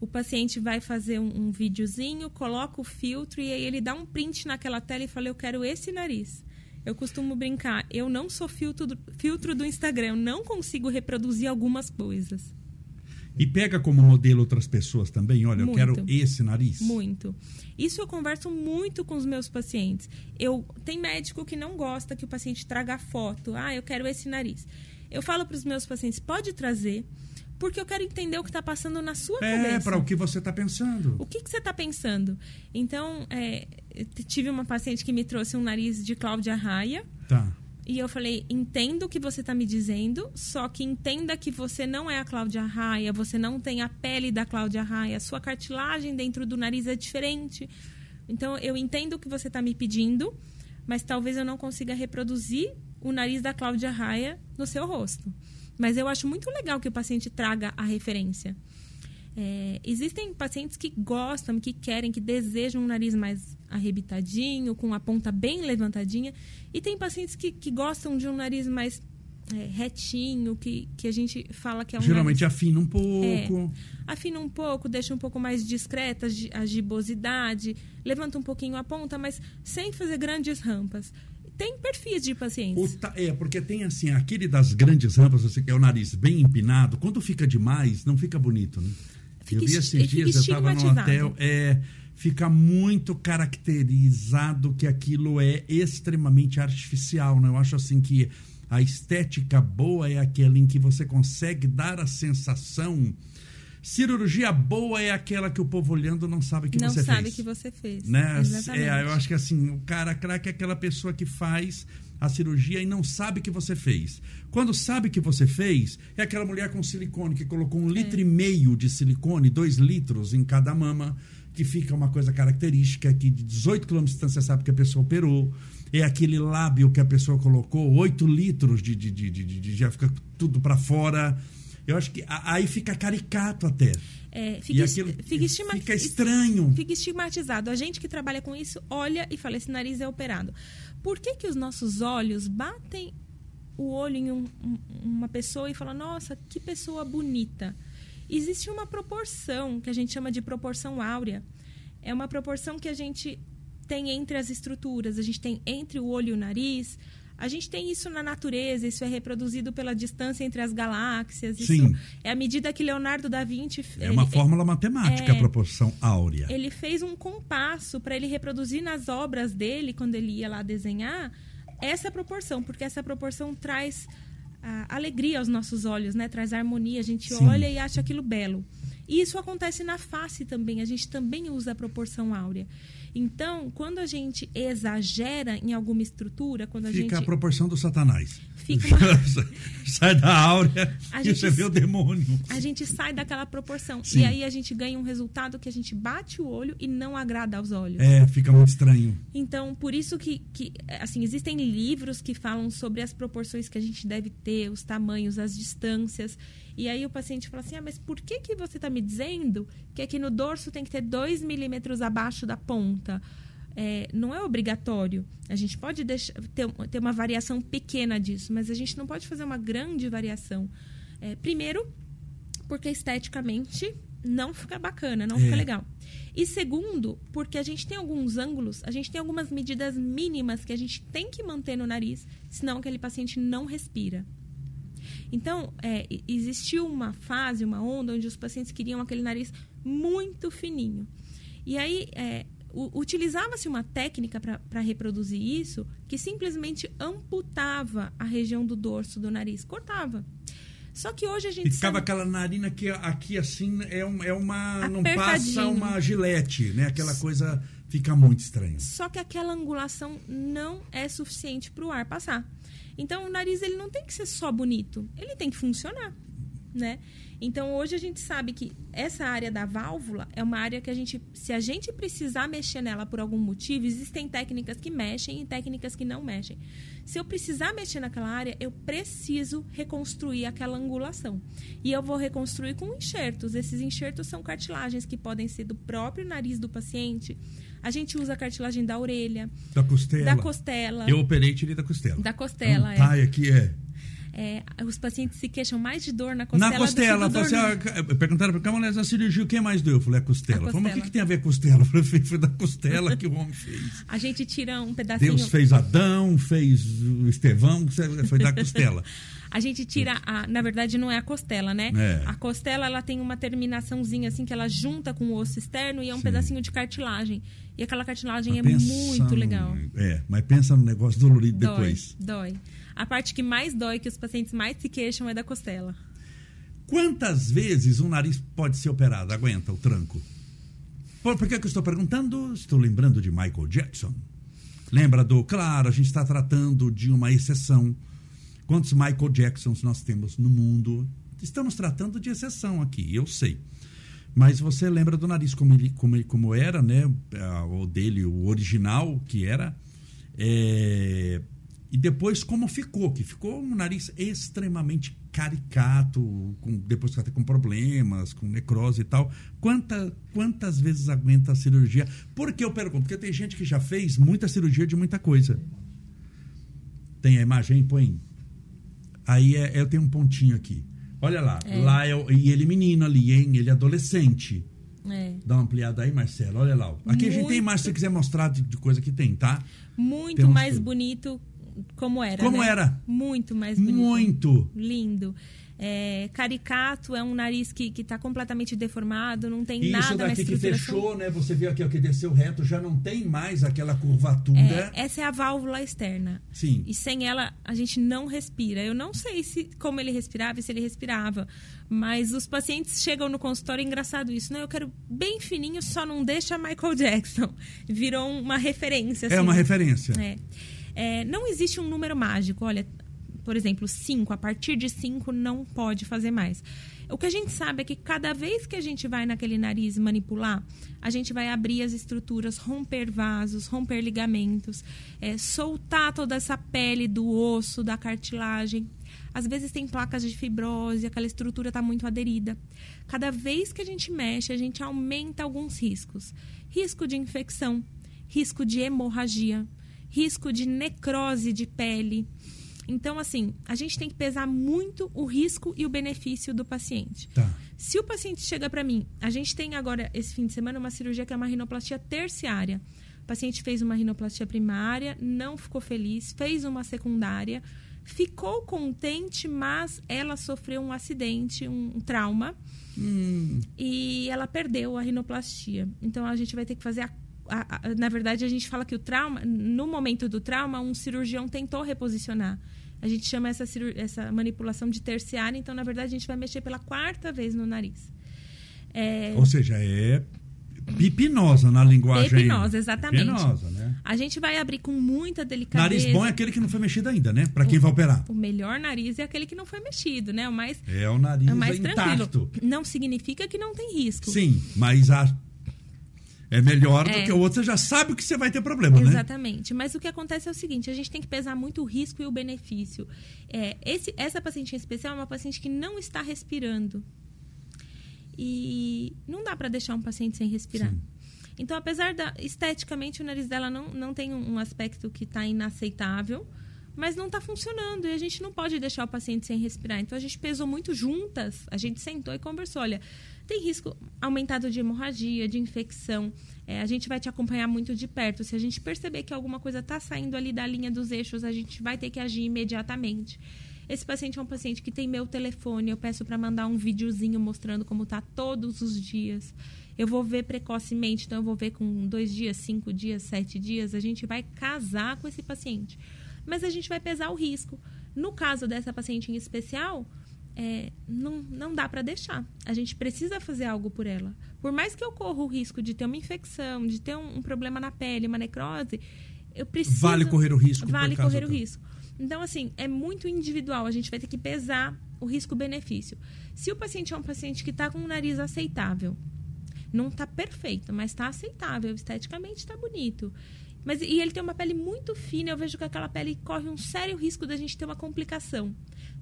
O paciente vai fazer um, um videozinho, coloca o filtro e aí ele dá um print naquela tela e fala: Eu quero esse nariz. Eu costumo brincar, eu não sou filtro do, filtro do Instagram, eu não consigo reproduzir algumas coisas. E pega como modelo outras pessoas também? Olha, muito, eu quero esse nariz. Muito. Isso eu converso muito com os meus pacientes. Eu Tem médico que não gosta que o paciente traga foto. Ah, eu quero esse nariz. Eu falo para os meus pacientes, pode trazer, porque eu quero entender o que está passando na sua é, cabeça. É, para o que você está pensando. O que, que você está pensando? Então, é, tive uma paciente que me trouxe um nariz de Cláudia Raia. Tá. E eu falei, entendo o que você está me dizendo, só que entenda que você não é a Cláudia Raia, você não tem a pele da Cláudia Raia, sua cartilagem dentro do nariz é diferente. Então, eu entendo o que você está me pedindo, mas talvez eu não consiga reproduzir o nariz da Cláudia Raia no seu rosto. Mas eu acho muito legal que o paciente traga a referência. É, existem pacientes que gostam, que querem, que desejam um nariz mais arrebitadinho, com a ponta bem levantadinha. E tem pacientes que, que gostam de um nariz mais é, retinho, que, que a gente fala que é um Geralmente nariz, afina um pouco. É, afina um pouco, deixa um pouco mais discreta a gibosidade, levanta um pouquinho a ponta, mas sem fazer grandes rampas tem perfis de pacientes. Ta... É, porque tem assim, aquele das grandes rampas, você quer o nariz bem empinado, quando fica demais, não fica bonito, né? Fica eu vi esses dias, eu estava no hotel, é, fica muito caracterizado que aquilo é extremamente artificial, né? Eu acho assim que a estética boa é aquela em que você consegue dar a sensação Cirurgia boa é aquela que o povo olhando não sabe que não você fez. Não sabe que você fez. Né? É, eu acho que assim, o cara craque é aquela pessoa que faz a cirurgia e não sabe que você fez. Quando sabe que você fez, é aquela mulher com silicone que colocou um é. litro e meio de silicone, dois litros em cada mama, que fica uma coisa característica que de 18 km de distância sabe que a pessoa operou. É aquele lábio que a pessoa colocou, 8 litros de, de, de, de, de já fica tudo para fora. Eu acho que aí fica caricato até. É, fica, fica, fica, estranho. Fica estigmatizado. A gente que trabalha com isso olha e fala: esse nariz é operado. Por que, que os nossos olhos batem o olho em um, uma pessoa e falam, nossa, que pessoa bonita? Existe uma proporção que a gente chama de proporção áurea. É uma proporção que a gente tem entre as estruturas, a gente tem entre o olho e o nariz. A gente tem isso na natureza, isso é reproduzido pela distância entre as galáxias. Sim. é a medida que Leonardo da Vinci. É uma fórmula matemática, é, a proporção áurea. Ele fez um compasso para ele reproduzir nas obras dele, quando ele ia lá desenhar, essa proporção, porque essa proporção traz alegria aos nossos olhos, né? Traz harmonia. A gente Sim. olha e acha aquilo belo. E isso acontece na face também. A gente também usa a proporção áurea. Então, quando a gente exagera em alguma estrutura, quando a Fica gente. Fica a proporção do Satanás. Fica uma... sai da áurea a e gente, você vê o demônio. A gente sai daquela proporção. Sim. E aí a gente ganha um resultado que a gente bate o olho e não agrada aos olhos. É, fica muito estranho. Então, por isso que, que assim, existem livros que falam sobre as proporções que a gente deve ter, os tamanhos, as distâncias. E aí o paciente fala assim: ah, mas por que, que você está me dizendo que aqui no dorso tem que ter 2 milímetros abaixo da ponta? É, não é obrigatório. A gente pode deixar, ter, ter, uma variação pequena disso, mas a gente não pode fazer uma grande variação. É, primeiro, porque esteticamente não fica bacana, não é. fica legal. E segundo, porque a gente tem alguns ângulos, a gente tem algumas medidas mínimas que a gente tem que manter no nariz, senão aquele paciente não respira. Então, é, existiu uma fase, uma onda, onde os pacientes queriam aquele nariz muito fininho. E aí, é, utilizava-se uma técnica para reproduzir isso que simplesmente amputava a região do dorso do nariz, cortava. Só que hoje a gente. E ficava sabe... aquela narina que aqui assim é, um, é uma. Não passa uma gilete, né? Aquela coisa fica muito estranha. Só que aquela angulação não é suficiente para o ar passar. Então o nariz ele não tem que ser só bonito, ele tem que funcionar, né? Então hoje a gente sabe que essa área da válvula é uma área que a gente, se a gente precisar mexer nela por algum motivo, existem técnicas que mexem e técnicas que não mexem. Se eu precisar mexer naquela área, eu preciso reconstruir aquela angulação. E eu vou reconstruir com enxertos. Esses enxertos são cartilagens que podem ser do próprio nariz do paciente. A gente usa a cartilagem da orelha. Da costela. Da costela. Eu operei e tirei da costela. Da costela, então, é. Tá, aqui é. É, os pacientes se queixam mais de dor na costela. Na costela. Do que você, no... Perguntaram para a a cirurgia, o que mais doeu? Eu falei, a costela. A costela. Falei, mas o que, que, tem a ver com a costela? Eu falei, foi da costela que o homem fez. A gente tira um pedacinho. Deus fez Adão, fez o Estevão, foi da costela. a gente tira a, na verdade não é a costela, né? É. A costela ela tem uma terminaçãozinha assim que ela junta com o osso externo e é um Sim. pedacinho de cartilagem. E aquela cartilagem mas é muito legal. É, mas pensa no negócio dolorido dói, depois. Dói. A parte que mais dói, que os pacientes mais se queixam, é da costela. Quantas vezes um nariz pode ser operado? Aguenta o tranco? Por, por que, que eu estou perguntando? Estou lembrando de Michael Jackson. Lembra do. Claro, a gente está tratando de uma exceção. Quantos Michael Jacksons nós temos no mundo? Estamos tratando de exceção aqui, eu sei. Mas você lembra do nariz como, ele, como, como era, né? O dele, o original que era. É, e depois como ficou, que ficou um nariz extremamente caricato, com, depois até com problemas, com necrose e tal. Quanta, quantas vezes aguenta a cirurgia? Por que eu pergunto? Porque tem gente que já fez muita cirurgia de muita coisa. Tem a imagem, põe. Aí é, eu tenho um pontinho aqui. Olha lá. É. Lá é, e ele menino ali, hein? Ele adolescente. É. Dá uma ampliada aí, Marcelo. Olha lá. Aqui Muito... a gente tem mais se você quiser mostrar de, de coisa que tem, tá? Muito mais tudo. bonito como era. Como né? era? Muito mais bonito. Muito. Lindo. É, caricato é um nariz que está completamente deformado, não tem Isso nada daqui na estruturação. que fechou, né? Você viu aqui ó, que desceu reto, já não tem mais aquela curvatura. É, essa é a válvula externa. Sim. E sem ela a gente não respira. Eu não sei se como ele respirava e se ele respirava, mas os pacientes chegam no consultório, é engraçado isso, né? Eu quero bem fininho, só não deixa Michael Jackson. Virou uma referência. Assim. É uma referência. É. É, não existe um número mágico. Olha, por exemplo, 5, a partir de 5 não pode fazer mais. O que a gente sabe é que cada vez que a gente vai naquele nariz manipular, a gente vai abrir as estruturas, romper vasos, romper ligamentos, é, soltar toda essa pele do osso, da cartilagem. Às vezes tem placas de fibrose, aquela estrutura está muito aderida. Cada vez que a gente mexe, a gente aumenta alguns riscos: risco de infecção, risco de hemorragia, risco de necrose de pele. Então, assim, a gente tem que pesar muito o risco e o benefício do paciente. Tá. Se o paciente chega para mim, a gente tem agora, esse fim de semana, uma cirurgia que é uma rinoplastia terciária. O paciente fez uma rinoplastia primária, não ficou feliz, fez uma secundária, ficou contente, mas ela sofreu um acidente, um, um trauma, Hum, e ela perdeu a rinoplastia. Então a gente vai ter que fazer a- na verdade a gente fala que o trauma, no momento do trauma, um cirurgião tentou reposicionar. A gente chama essa, essa manipulação de terciária, então na verdade a gente vai mexer pela quarta vez no nariz. É, Ou seja, é pipinosa na linguagem. Pepinosa, exatamente. Pipinosa, né? a gente vai abrir com muita delicadeza. Nariz bom é aquele que não foi mexido ainda, né? Pra quem vai operar. O melhor nariz é aquele que não foi mexido, né? O mais, É o nariz é o mais intacto. tranquilo. Não significa que não tem risco. Sim, mas a... é melhor do É. que o outro. Você já sabe que você vai ter problema, né? Exatamente. Mas o que acontece é o seguinte: a gente tem que pesar muito o risco e o benefício. É, esse, essa paciente em especial é uma paciente que não está respirando. E não dá para deixar um paciente sem respirar. Sim. Então, apesar da. esteticamente, o nariz dela não, não tem um, um aspecto que está inaceitável, mas não está funcionando. E a gente não pode deixar o paciente sem respirar. Então, a gente pesou muito juntas, a gente sentou e conversou. Olha, tem risco aumentado de hemorragia, de infecção. É, a gente vai te acompanhar muito de perto. Se a gente perceber que alguma coisa está saindo ali da linha dos eixos, a gente vai ter que agir imediatamente. Esse paciente é um paciente que tem meu telefone, eu peço para mandar um videozinho mostrando como tá todos os dias. Eu vou ver precocemente, então eu vou ver com dois dias, cinco dias, sete dias. A gente vai casar com esse paciente. Mas a gente vai pesar o risco. No caso dessa paciente em especial, é, não, não dá para deixar. A gente precisa fazer algo por ela. Por mais que eu corra o risco de ter uma infecção, de ter um, um problema na pele, uma necrose, eu preciso. Vale correr o risco. Vale caso correr o risco. Então, assim, é muito individual. A gente vai ter que pesar o risco-benefício. Se o paciente é um paciente que está com um nariz aceitável, não está perfeito, mas está aceitável, esteticamente está bonito. Mas, e ele tem uma pele muito fina, eu vejo que aquela pele corre um sério risco da gente ter uma complicação.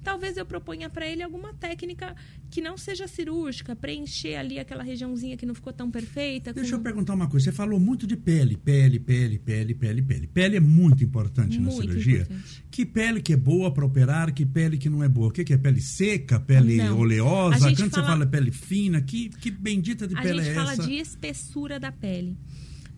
Talvez eu proponha para ele alguma técnica que não seja cirúrgica, preencher ali aquela regiãozinha que não ficou tão perfeita. Deixa com- eu perguntar uma coisa. Você falou muito de pele, pele, pele, pele, pele, pele. Pele é muito importante na Muito cirurgia. importante. Que pele que é boa para operar, que pele que não é boa? O que, que é pele seca, pele Não. oleosa? A Quando gente você fala- fala pele fina, que, que bendita de A pele gente é fala essa? de espessura da pele.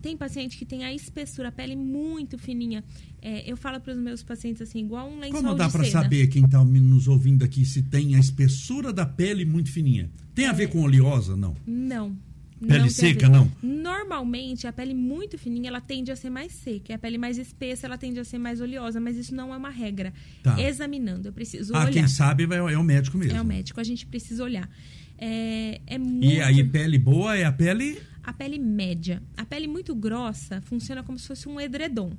Tem paciente que tem a espessura, a pele muito fininha. É, eu falo para os meus pacientes assim, igual um lençol Como dá para saber quem está nos ouvindo aqui se tem a espessura da pele muito fininha? Tem a ver com oleosa, não? Não. Pele não seca, não? Normalmente, a pele muito fininha, ela tende a ser mais seca. E a pele mais espessa, ela tende a ser mais oleosa. Mas isso não é uma regra. Tá. Examinando, eu preciso Ah, olhar. quem sabe vai- é o médico mesmo. É o médico, a gente precisa olhar. É, é muito... E aí, pele boa é a pele. A pele média. A pele muito grossa funciona como se fosse um edredom.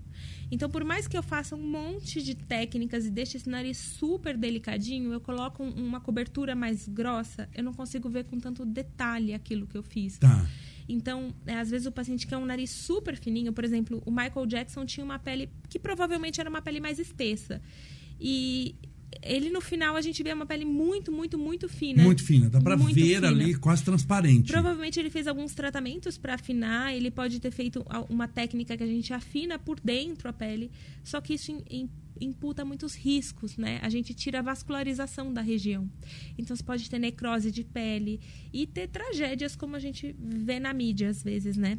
Então, por mais que eu faça um monte de técnicas e deixe esse nariz super delicadinho, eu coloco um- uma cobertura mais grossa, eu não consigo ver com tanto detalhe aquilo que eu fiz. Tá. Então, é, às vezes o paciente quer um nariz super fininho, por exemplo, o Michael Jackson tinha uma pele que provavelmente era uma pele mais espessa. E ele no final a gente vê uma pele muito, muito, muito fina. Muito fina. Dá para Muito ver fina. ali, quase transparente. Provavelmente ele fez alguns tratamentos para afinar, ele pode ter feito uma técnica que a gente afina por dentro a pele, só que isso im- im- imputa muitos riscos, né? A gente tira a vascularização da região. Então você pode ter necrose de pele e ter tragédias como a gente vê na mídia às vezes, né?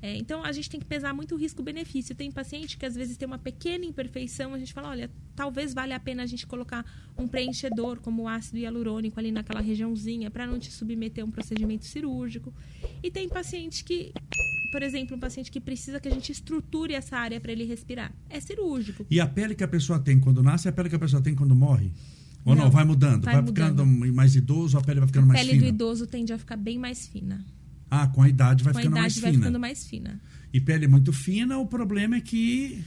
É, então a gente tem que pesar muito o risco-benefício. Tem paciente que às vezes tem uma pequena imperfeição, a gente fala, olha, talvez valha a pena a gente colocar um preenchedor como o ácido hialurônico ali naquela regiãozinha para não te submeter a um procedimento cirúrgico. E tem paciente que, por exemplo, um paciente que precisa que a gente estruture essa área para ele respirar. É cirúrgico. E a pele que a pessoa tem quando nasce é a pele que a pessoa tem quando morre? Ou não, Não, vai mudando? Vai, vai ficando mudando. mais idoso, a pele vai ficando A mais pele fina? do idoso tende a ficar bem mais fina. Ah, com a idade vai Com a ficando idade mais vai fina. ficando mais fina. E pele muito fina, o problema é que.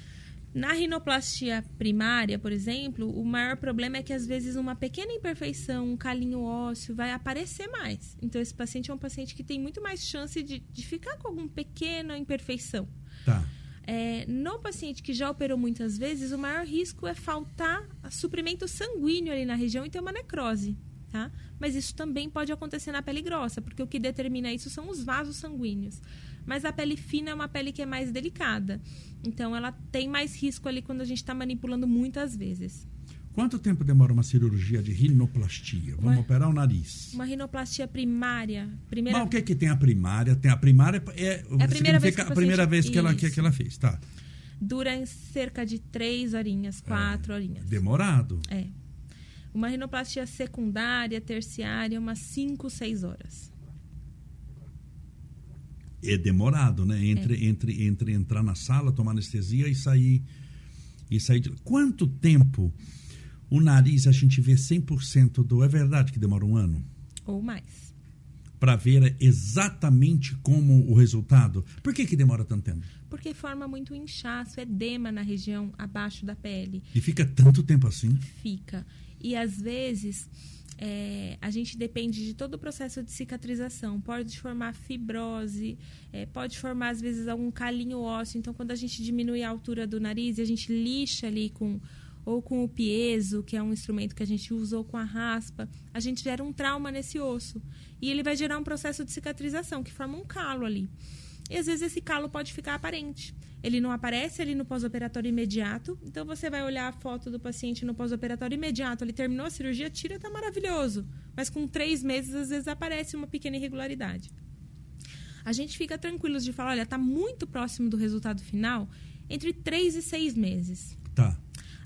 Na rinoplastia primária, por exemplo, o maior problema é que às vezes uma pequena imperfeição, um calinho ósseo, vai aparecer mais. Então, esse paciente é um paciente que tem muito mais chance de, de ficar com alguma pequena imperfeição. Tá. É, no paciente que já operou muitas vezes, o maior risco é faltar suprimento sanguíneo ali na região e ter uma necrose. Tá? Mas isso também pode acontecer na pele grossa, porque o que determina isso são os vasos sanguíneos. Mas a pele fina é uma pele que é mais delicada. Então, ela tem mais risco ali quando a gente está manipulando muitas vezes. Quanto tempo demora uma cirurgia de rinoplastia? Vamos uma, operar o nariz. Uma rinoplastia primária. Primeira... Mas o que é que tem a primária? Tem a primária é, é a primeira vez, que, a primeira vez que, ela, que, que ela fez, tá? Dura em cerca de três horinhas, quatro é, horinhas. Demorado. É. Uma rinoplastia secundária, terciária, umas cinco, seis horas. É demorado, né? Entre, é. entre, entre entrar na sala, tomar anestesia e sair. E sair de... Quanto tempo o nariz a gente vê 100% do. É verdade que demora um ano? Ou mais. Para ver exatamente como o resultado. Por que, que demora tanto tempo? Porque forma muito inchaço, edema na região abaixo da pele. E fica tanto tempo assim? Fica. E às vezes é, a gente depende de todo o processo de cicatrização. Pode formar fibrose, é, pode formar, às vezes, algum calinho ósseo. Então, quando a gente diminui a altura do nariz e a gente lixa ali com ou com o piezo, que é um instrumento que a gente usa, ou com a raspa, a gente gera um trauma nesse osso. E ele vai gerar um processo de cicatrização, que forma um calo ali. E às vezes esse calo pode ficar aparente. Ele não aparece ali no pós-operatório imediato. Então você vai olhar a foto do paciente no pós-operatório imediato. Ele terminou a cirurgia, tira, tá maravilhoso. Mas com três meses, às vezes aparece uma pequena irregularidade. A gente fica tranquilos de falar, olha, tá muito próximo do resultado final, entre três e seis meses. Tá.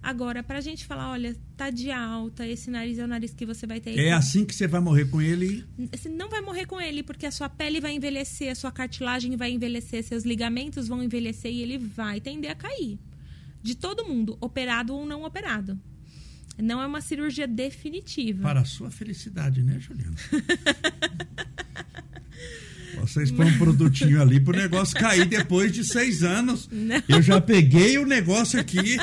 Agora, para a gente falar, olha, tá de alta, esse nariz é o nariz que você vai ter. É assim que você vai morrer com ele? Você não vai morrer com ele, porque a sua pele vai envelhecer, a sua cartilagem vai envelhecer, seus ligamentos vão envelhecer e ele vai tender a cair. De todo mundo, operado ou não operado. Não é uma cirurgia definitiva. Para a sua felicidade, né, Juliana? Vocês põem um produtinho ali pro negócio cair depois de seis anos. Não. Eu já peguei o negócio aqui.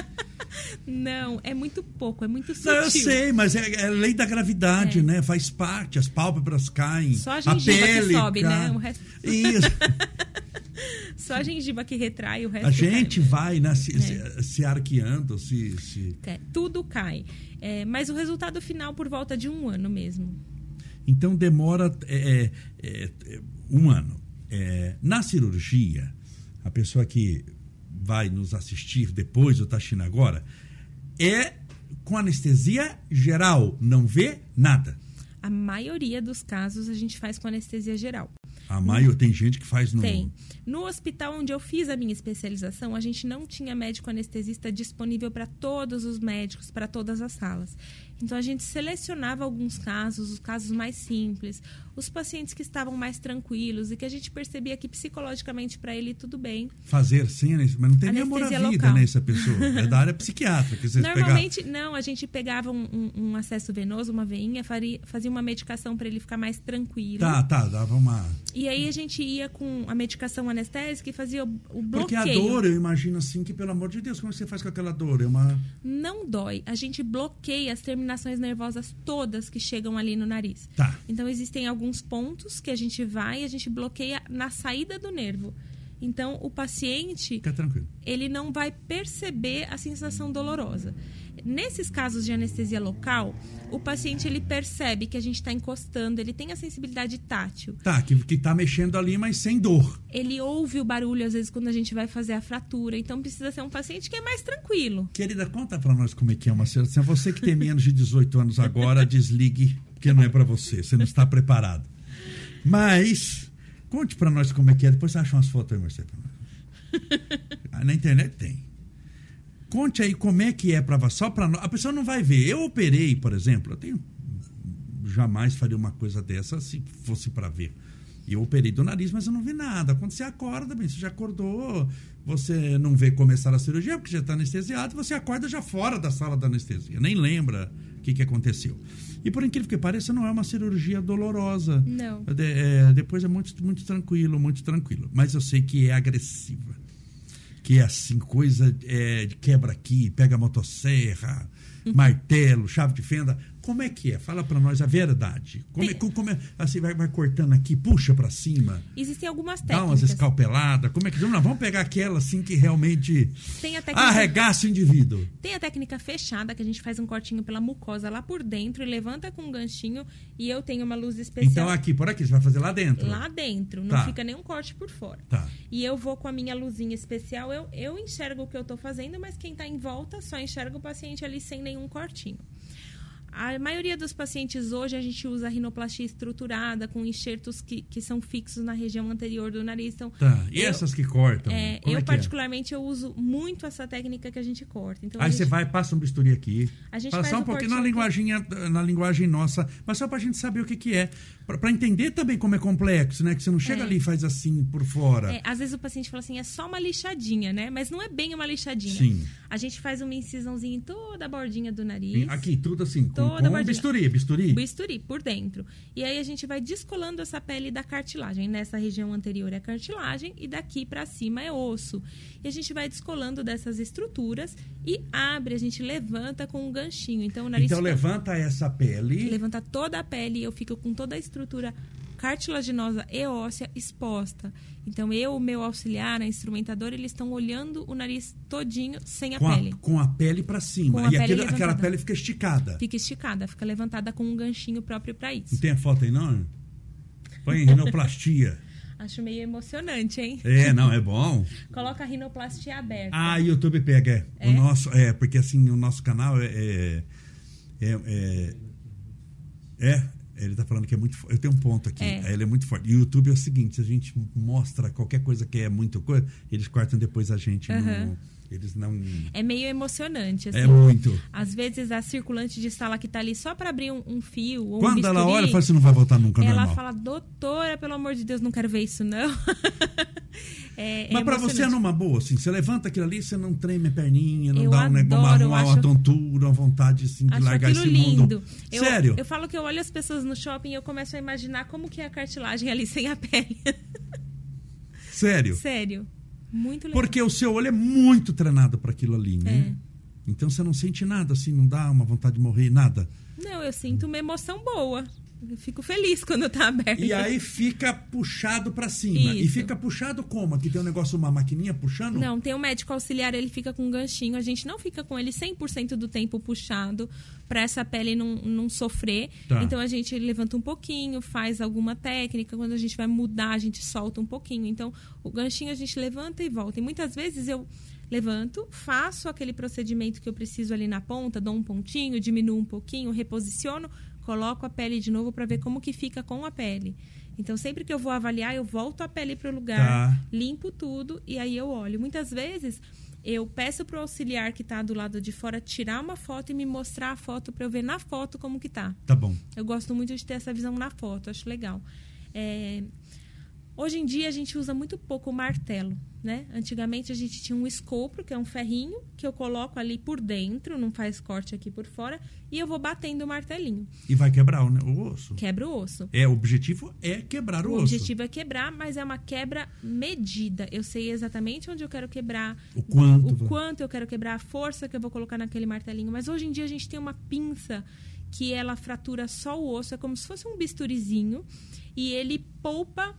Não, é muito pouco, é muito sutil. Não, eu sei, mas é, é lei da gravidade, é. né? Faz parte, as pálpebras caem. Só a gengiva a pele que sobe, cai. né? O resto... Isso. Só a gengiva que retrai, o resto A gente cai. vai, né? Se, é. se arqueando, se. se... É, tudo cai. É, mas o resultado final por volta de um ano mesmo. Então demora é, é, um ano. na cirurgia, a pessoa que vai nos assistir depois ou está assistindo agora, é com anestesia geral, não vê nada. A maioria dos casos a gente faz com anestesia geral. A maioria tem gente que faz no. Tem. No hospital onde eu fiz a minha especialização, a gente não tinha médico anestesista disponível para todos os médicos, para todas as salas. Então a gente selecionava alguns casos, os casos mais simples, os pacientes que estavam mais tranquilos e que a gente percebia que psicologicamente para ele tudo bem. Fazer sim, mas não tem nem amor à vida nessa pessoa. É da área psiquiátrica. Normalmente, não, a gente pegava um, um, um, acesso venoso, uma veinha, faria, fazia uma medicação para ele ficar mais tranquilo. Tá, tá, dava uma. E aí a gente ia com a medicação anestésica e fazia o, o bloqueio. Porque a dor, eu imagino assim que, pelo amor de Deus, como você faz com aquela dor? É uma... Não dói. A gente bloqueia as terminações nervosas todas que chegam ali no nariz. Tá. Então existem alguns pontos que a gente vai e a gente bloqueia na saída do nervo. Então o paciente, ele não vai perceber a sensação dolorosa. Nesses casos de anestesia local, o paciente ele percebe que a gente está encostando, ele tem a sensibilidade tátil. Tá, que, que tá mexendo ali, mas sem dor. Ele ouve o barulho, às vezes, quando a gente vai fazer a fratura. Então precisa ser um paciente que é mais tranquilo. Querida, conta para nós como é que é uma cirurgia. Você que tem menos de 18 anos agora, desligue, porque não é para você, você não está preparado. Mas, conte para nós como é que é. Depois você acha umas fotos aí, Marcelo. Na internet tem. Conte aí como é que é para só para a pessoa não vai ver. Eu operei, por exemplo, eu tenho jamais faria uma coisa dessa se fosse para ver. Eu operei do nariz, mas eu não vi nada. Quando você acorda, bem, você já acordou, você não vê começar a cirurgia porque já está anestesiado, você acorda já fora da sala da anestesia, nem lembra o que, que aconteceu. E por incrível que pareça, não é uma cirurgia dolorosa. Não. De, é, depois é muito, muito tranquilo, muito tranquilo. Mas eu sei que é agressiva que é assim, coisa é, de quebra aqui, pega motosserra, uhum. martelo, chave de fenda, Como é que é? Fala para nós a verdade. Como, é, como é, assim, vai, vai cortando aqui, puxa para cima. Existem algumas Dá técnicas. umas escalpeladas. Como é que. Não, vamos pegar aquela assim que realmente Tem a técnica, arregaça o indivíduo. tem a técnica fechada, que a gente faz um cortinho pela mucosa lá por dentro e levanta com um ganchinho. E eu tenho uma luz especial Então aqui, por aqui, você vai fazer lá dentro. lá dentro. Não Tá. fica nenhum corte por fora. Tá. E eu vou com a minha luzinha especial, eu, eu enxergo o que eu tô fazendo, mas quem tá em volta só enxerga o paciente ali sem nenhum cortinho. A maioria dos pacientes hoje a gente usa rinoplastia estruturada com enxertos que, que são fixos na região anterior do nariz. Então, Tá. E eu- essas que cortam? é, Como eu é que é? particularmente eu uso muito essa técnica que a gente corta. Então, a Aí gente- você vai, passa um bisturi aqui. A gente Passa um pouquinho na linguagem, na linguagem nossa, mas só pra gente saber o que, que é. Pra, pra entender também como é complexo, né? Que você não chega É. ali e faz assim por fora. É, às vezes o paciente fala assim, é só uma lixadinha, né? Mas não é bem uma lixadinha. Sim. A gente faz uma incisãozinha em toda a bordinha do nariz. Aqui, tudo assim, Toda com bordinha. bisturi, bisturi. bisturi por dentro. E aí a gente vai descolando essa pele da cartilagem. Nessa região anterior é cartilagem e daqui para cima é osso. E a gente vai descolando dessas estruturas e abre, a gente levanta com um ganchinho. Então o nariz Então fica- levanta essa pele. levanta toda a pele e eu fico com toda a estrutura cartilaginosa e óssea exposta. Então eu, o meu auxiliar, a instrumentadora, eles estão olhando o nariz todinho sem a com, pele. a, com a pele pra cima. Com a e pele aquele- aquela pele fica esticada. Fica esticada, fica levantada com um ganchinho próprio para isso. Não tem a foto aí, não? Põe rinoplastia. Acho meio emocionante, hein? é, não, é bom. Coloca a rinoplastia aberta. Ah, YouTube pega. É. O É? nosso, é, porque assim, o nosso canal é. É. é, é- é, ele tá falando que é muito forte. Eu tenho um ponto aqui. É. Ele é muito forte. E o YouTube é o seguinte: se a gente mostra qualquer coisa que é muito coisa, eles cortam depois a gente. no- Aham. eles não. É meio emocionante, assim. É muito. Às vezes a circulante de sala que tá ali só para abrir um, um fio ou um Quando ela bisturi, olha, fala assim: não vai voltar nunca ela normal. fala, doutora, pelo amor de Deus, não quero ver isso, não. é, é Mas pra você é numa boa, assim, você levanta aquilo ali, você não treme a perninha, não Eu dá um negócio, uma, uma tontura, uma vontade assim, de largar esse lindo. mundo. Eu, Sério? Eu falo que eu olho as pessoas no shopping e eu começo a imaginar como que é a cartilagem ali sem a pele. Sério. Sério. Muito legal. Porque o seu olho é muito treinado para aquilo ali, né? É. Então você não sente nada, assim, não dá uma vontade de morrer, nada. Não, eu sinto uma emoção boa. Eu fico feliz quando tá aberto. E aí fica puxado para cima. E Isso. fica puxado como? Aqui tem um negócio, uma maquininha puxando? Não, tem um médico auxiliar, ele fica com um ganchinho. A gente não fica com ele 100% do tempo puxado para essa pele não, não sofrer. Tá. Então a gente levanta um pouquinho, faz alguma técnica. Quando a gente vai mudar, a gente solta um pouquinho. Então o ganchinho a gente levanta e volta. E muitas vezes eu levanto, faço aquele procedimento que eu preciso ali na ponta, dou um pontinho, diminuo um pouquinho, reposiciono, coloco a pele de novo para ver como que fica com a pele. Então, sempre que eu vou avaliar, eu volto a pele para o lugar, Tá. limpo tudo e aí eu olho. Muitas vezes eu peço pro auxiliar que está do lado de fora tirar uma foto e me mostrar a foto para eu ver na foto como que tá. Tá bom. Eu gosto muito de ter essa visão na foto, acho legal. É, Hoje em dia a gente usa muito pouco o martelo, né? Antigamente a gente tinha um escopro, que é um ferrinho, que eu coloco ali por dentro, não faz corte aqui por fora, e eu vou batendo o martelinho. E vai quebrar o, o osso. Quebra o osso. É, o objetivo é quebrar o, O osso. objetivo é quebrar, mas é uma quebra medida. Eu sei exatamente onde eu quero quebrar, O quanto. o quanto eu quero quebrar, a força que eu vou colocar naquele martelinho. Mas hoje em dia a gente tem uma pinça que ela fratura só o osso, é como se fosse um bisturizinho, e ele poupa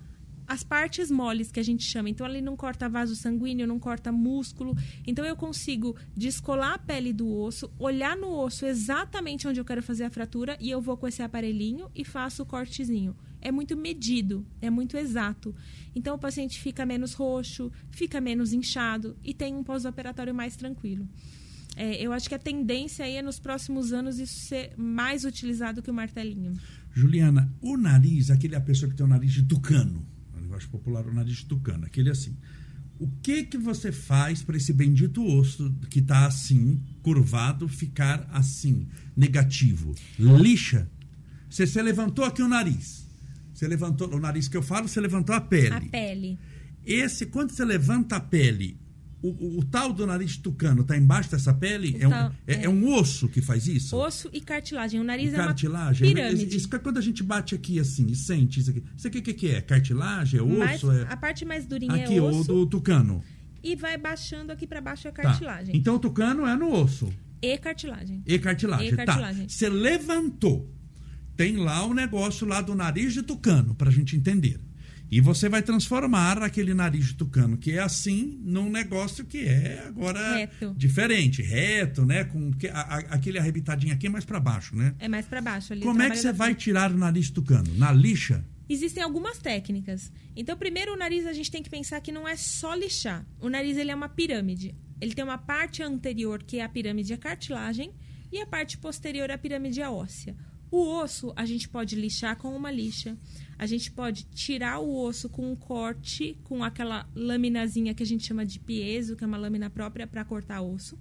as partes moles que a gente chama. Então ele não corta vaso sanguíneo, não corta músculo. Então eu consigo descolar a pele do osso, olhar no osso exatamente onde eu quero fazer a fratura e eu vou com esse aparelhinho e faço o cortezinho. É muito medido, é muito exato. Então o paciente fica menos roxo, fica menos inchado e tem um pós-operatório mais tranquilo. É, eu acho que a tendência aí é nos próximos anos isso ser mais utilizado que o martelinho. Juliana, o nariz, aquele é a pessoa que tem o nariz de tucano. O negócio popular, o nariz de tucano. Aquele assim. O que que você faz para esse bendito osso que tá assim, curvado, ficar assim, negativo? Lixa. Você, você levantou aqui o nariz. Você levantou o nariz que eu falo, você levantou a pele. A pele. Esse, quando você levanta a pele, o, o- o tal do nariz tucano está embaixo dessa pele? O É um, tal- é, é. é um osso que faz isso? Osso e cartilagem. O nariz cartilagem? é uma pirâmide. Isso é quando a gente bate aqui assim e sente isso aqui. Isso aqui o que, que é? Cartilagem? É Mas osso? é... A parte mais durinha Aqui, é o osso do tucano. e vai baixando aqui para baixo a Tá. cartilagem. Então o tucano é no osso. E cartilagem. E cartilagem. E cartilagem. Tá. Você levantou. Tem lá o negócio lá do nariz de tucano, pra gente entender. E você vai transformar aquele nariz de tucano que é assim num negócio que é agora Reto. diferente, reto, né? Com que, a, a- aquele arrebitadinho aqui é mais pra baixo, né? É mais para baixo ali. Como é que você vai frente. tirar o nariz de tucano? Na lixa? Existem algumas técnicas. Então, primeiro, o nariz a gente tem que pensar que não é só lixar. O nariz ele é uma pirâmide. Ele tem uma parte anterior que é a pirâmide a cartilagem e a parte posterior é a pirâmide a óssea. O osso a gente pode lixar com uma lixa. A gente pode tirar o osso com um corte, com aquela laminazinha que a gente chama de piezo, que é uma lâmina própria para cortar osso.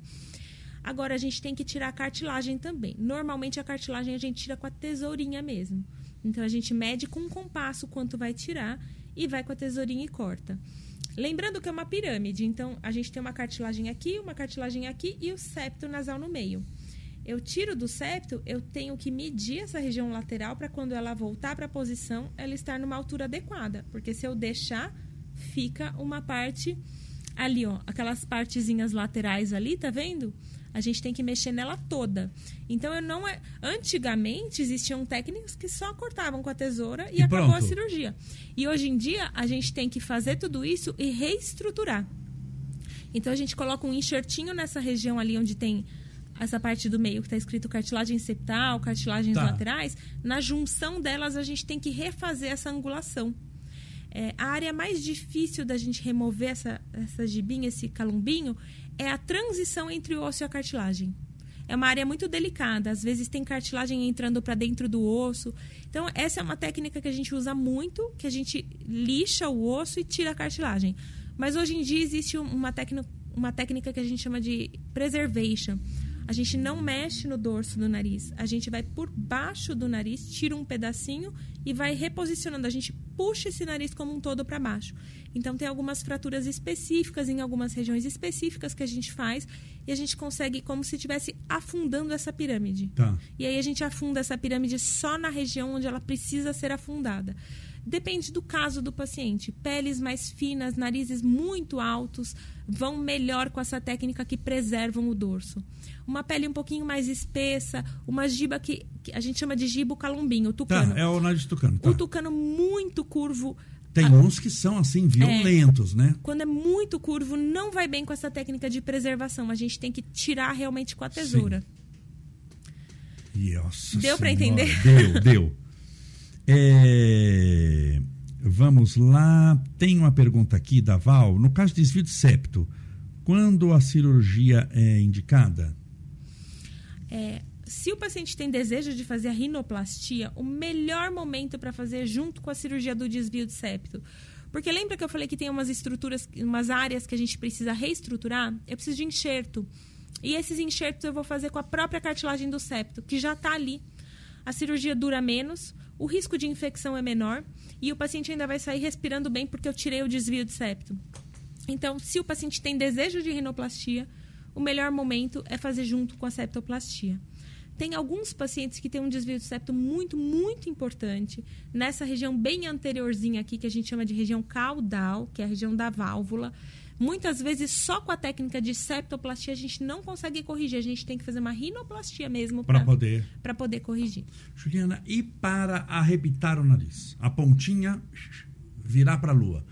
Agora a gente tem que tirar a cartilagem também. Normalmente a cartilagem a gente tira com a tesourinha mesmo. Então a gente mede com um compasso quanto vai tirar e vai com a tesourinha e corta. Lembrando que é uma pirâmide, então a gente tem uma cartilagem aqui, uma cartilagem aqui e o septo nasal no meio. Eu tiro do septo, eu tenho que medir essa região lateral para quando ela voltar para a posição, ela estar numa altura adequada, porque se eu deixar, fica uma parte ali, ó, aquelas partezinhas laterais ali, tá vendo? A gente tem que mexer nela toda. Então eu não é, antigamente existiam técnicas que só cortavam com a tesoura e, E acabou a pronto. cirurgia. E hoje em dia a gente tem que fazer tudo isso e reestruturar. Então a gente coloca um enxertinho nessa região ali onde tem essa parte do meio que está escrito cartilagem septal, cartilagens Tá. laterais. Na junção delas a gente tem que refazer essa angulação. É, a área mais difícil da gente remover essa, essa gibinha, esse calumbinho, é a transição entre o osso e a cartilagem. É uma área muito delicada, às vezes tem cartilagem entrando para dentro do osso. Então, essa é uma técnica que a gente usa muito, que a gente lixa o osso e tira a cartilagem. Mas hoje em dia existe um- uma, técnica, uma técnica que a gente chama de preservation. A gente não mexe no dorso do nariz. A gente vai por baixo do nariz, tira um pedacinho e vai reposicionando. A gente puxa esse nariz como um todo para baixo. Então, tem algumas fraturas específicas em algumas regiões específicas que a gente faz e a gente consegue como se estivesse afundando essa pirâmide. Tá. E aí a gente afunda essa pirâmide só na região onde ela precisa ser afundada. Depende do caso do paciente. Peles mais finas, narizes muito altos vão melhor com essa técnica que preservam o dorso. Uma pele um pouquinho mais espessa, uma giba que, que a gente chama de gibo calombinho, o Tá, tucano. é o nariz de tucano. Tá. O tucano muito curvo. Tem a- uns que são assim, violentos, né? Quando é muito curvo, não vai bem com essa técnica de preservação. A gente tem que tirar realmente com a tesoura. Nossa Deu Senhora, entender? Deu, deu. É, Vamos lá. Tem uma pergunta aqui da Val. No caso de desvio de septo, quando a cirurgia é indicada? É, se o paciente tem desejo de fazer a rinoplastia, o melhor momento para fazer é junto com a cirurgia do desvio de septo. Porque lembra que eu falei que tem umas estruturas, umas áreas que a gente precisa reestruturar? Eu preciso de enxerto. E esses enxertos eu vou fazer com a própria cartilagem do septo, que já está ali. A cirurgia dura menos, o risco de infecção é menor e o paciente ainda vai sair respirando bem porque eu tirei o desvio de septo. Então, se o paciente tem desejo de rinoplastia, o melhor momento é fazer junto com a septoplastia. Tem alguns pacientes que têm um desvio de septo muito, muito importante nessa região bem anteriorzinha aqui, que a gente chama de região caudal, que é a região da válvula. Muitas vezes, só com a técnica de septoplastia, a gente não consegue corrigir. A gente tem que fazer uma rinoplastia mesmo Para poder. para poder corrigir. Juliana, e para arrebitar o nariz? A pontinha virar para a lua.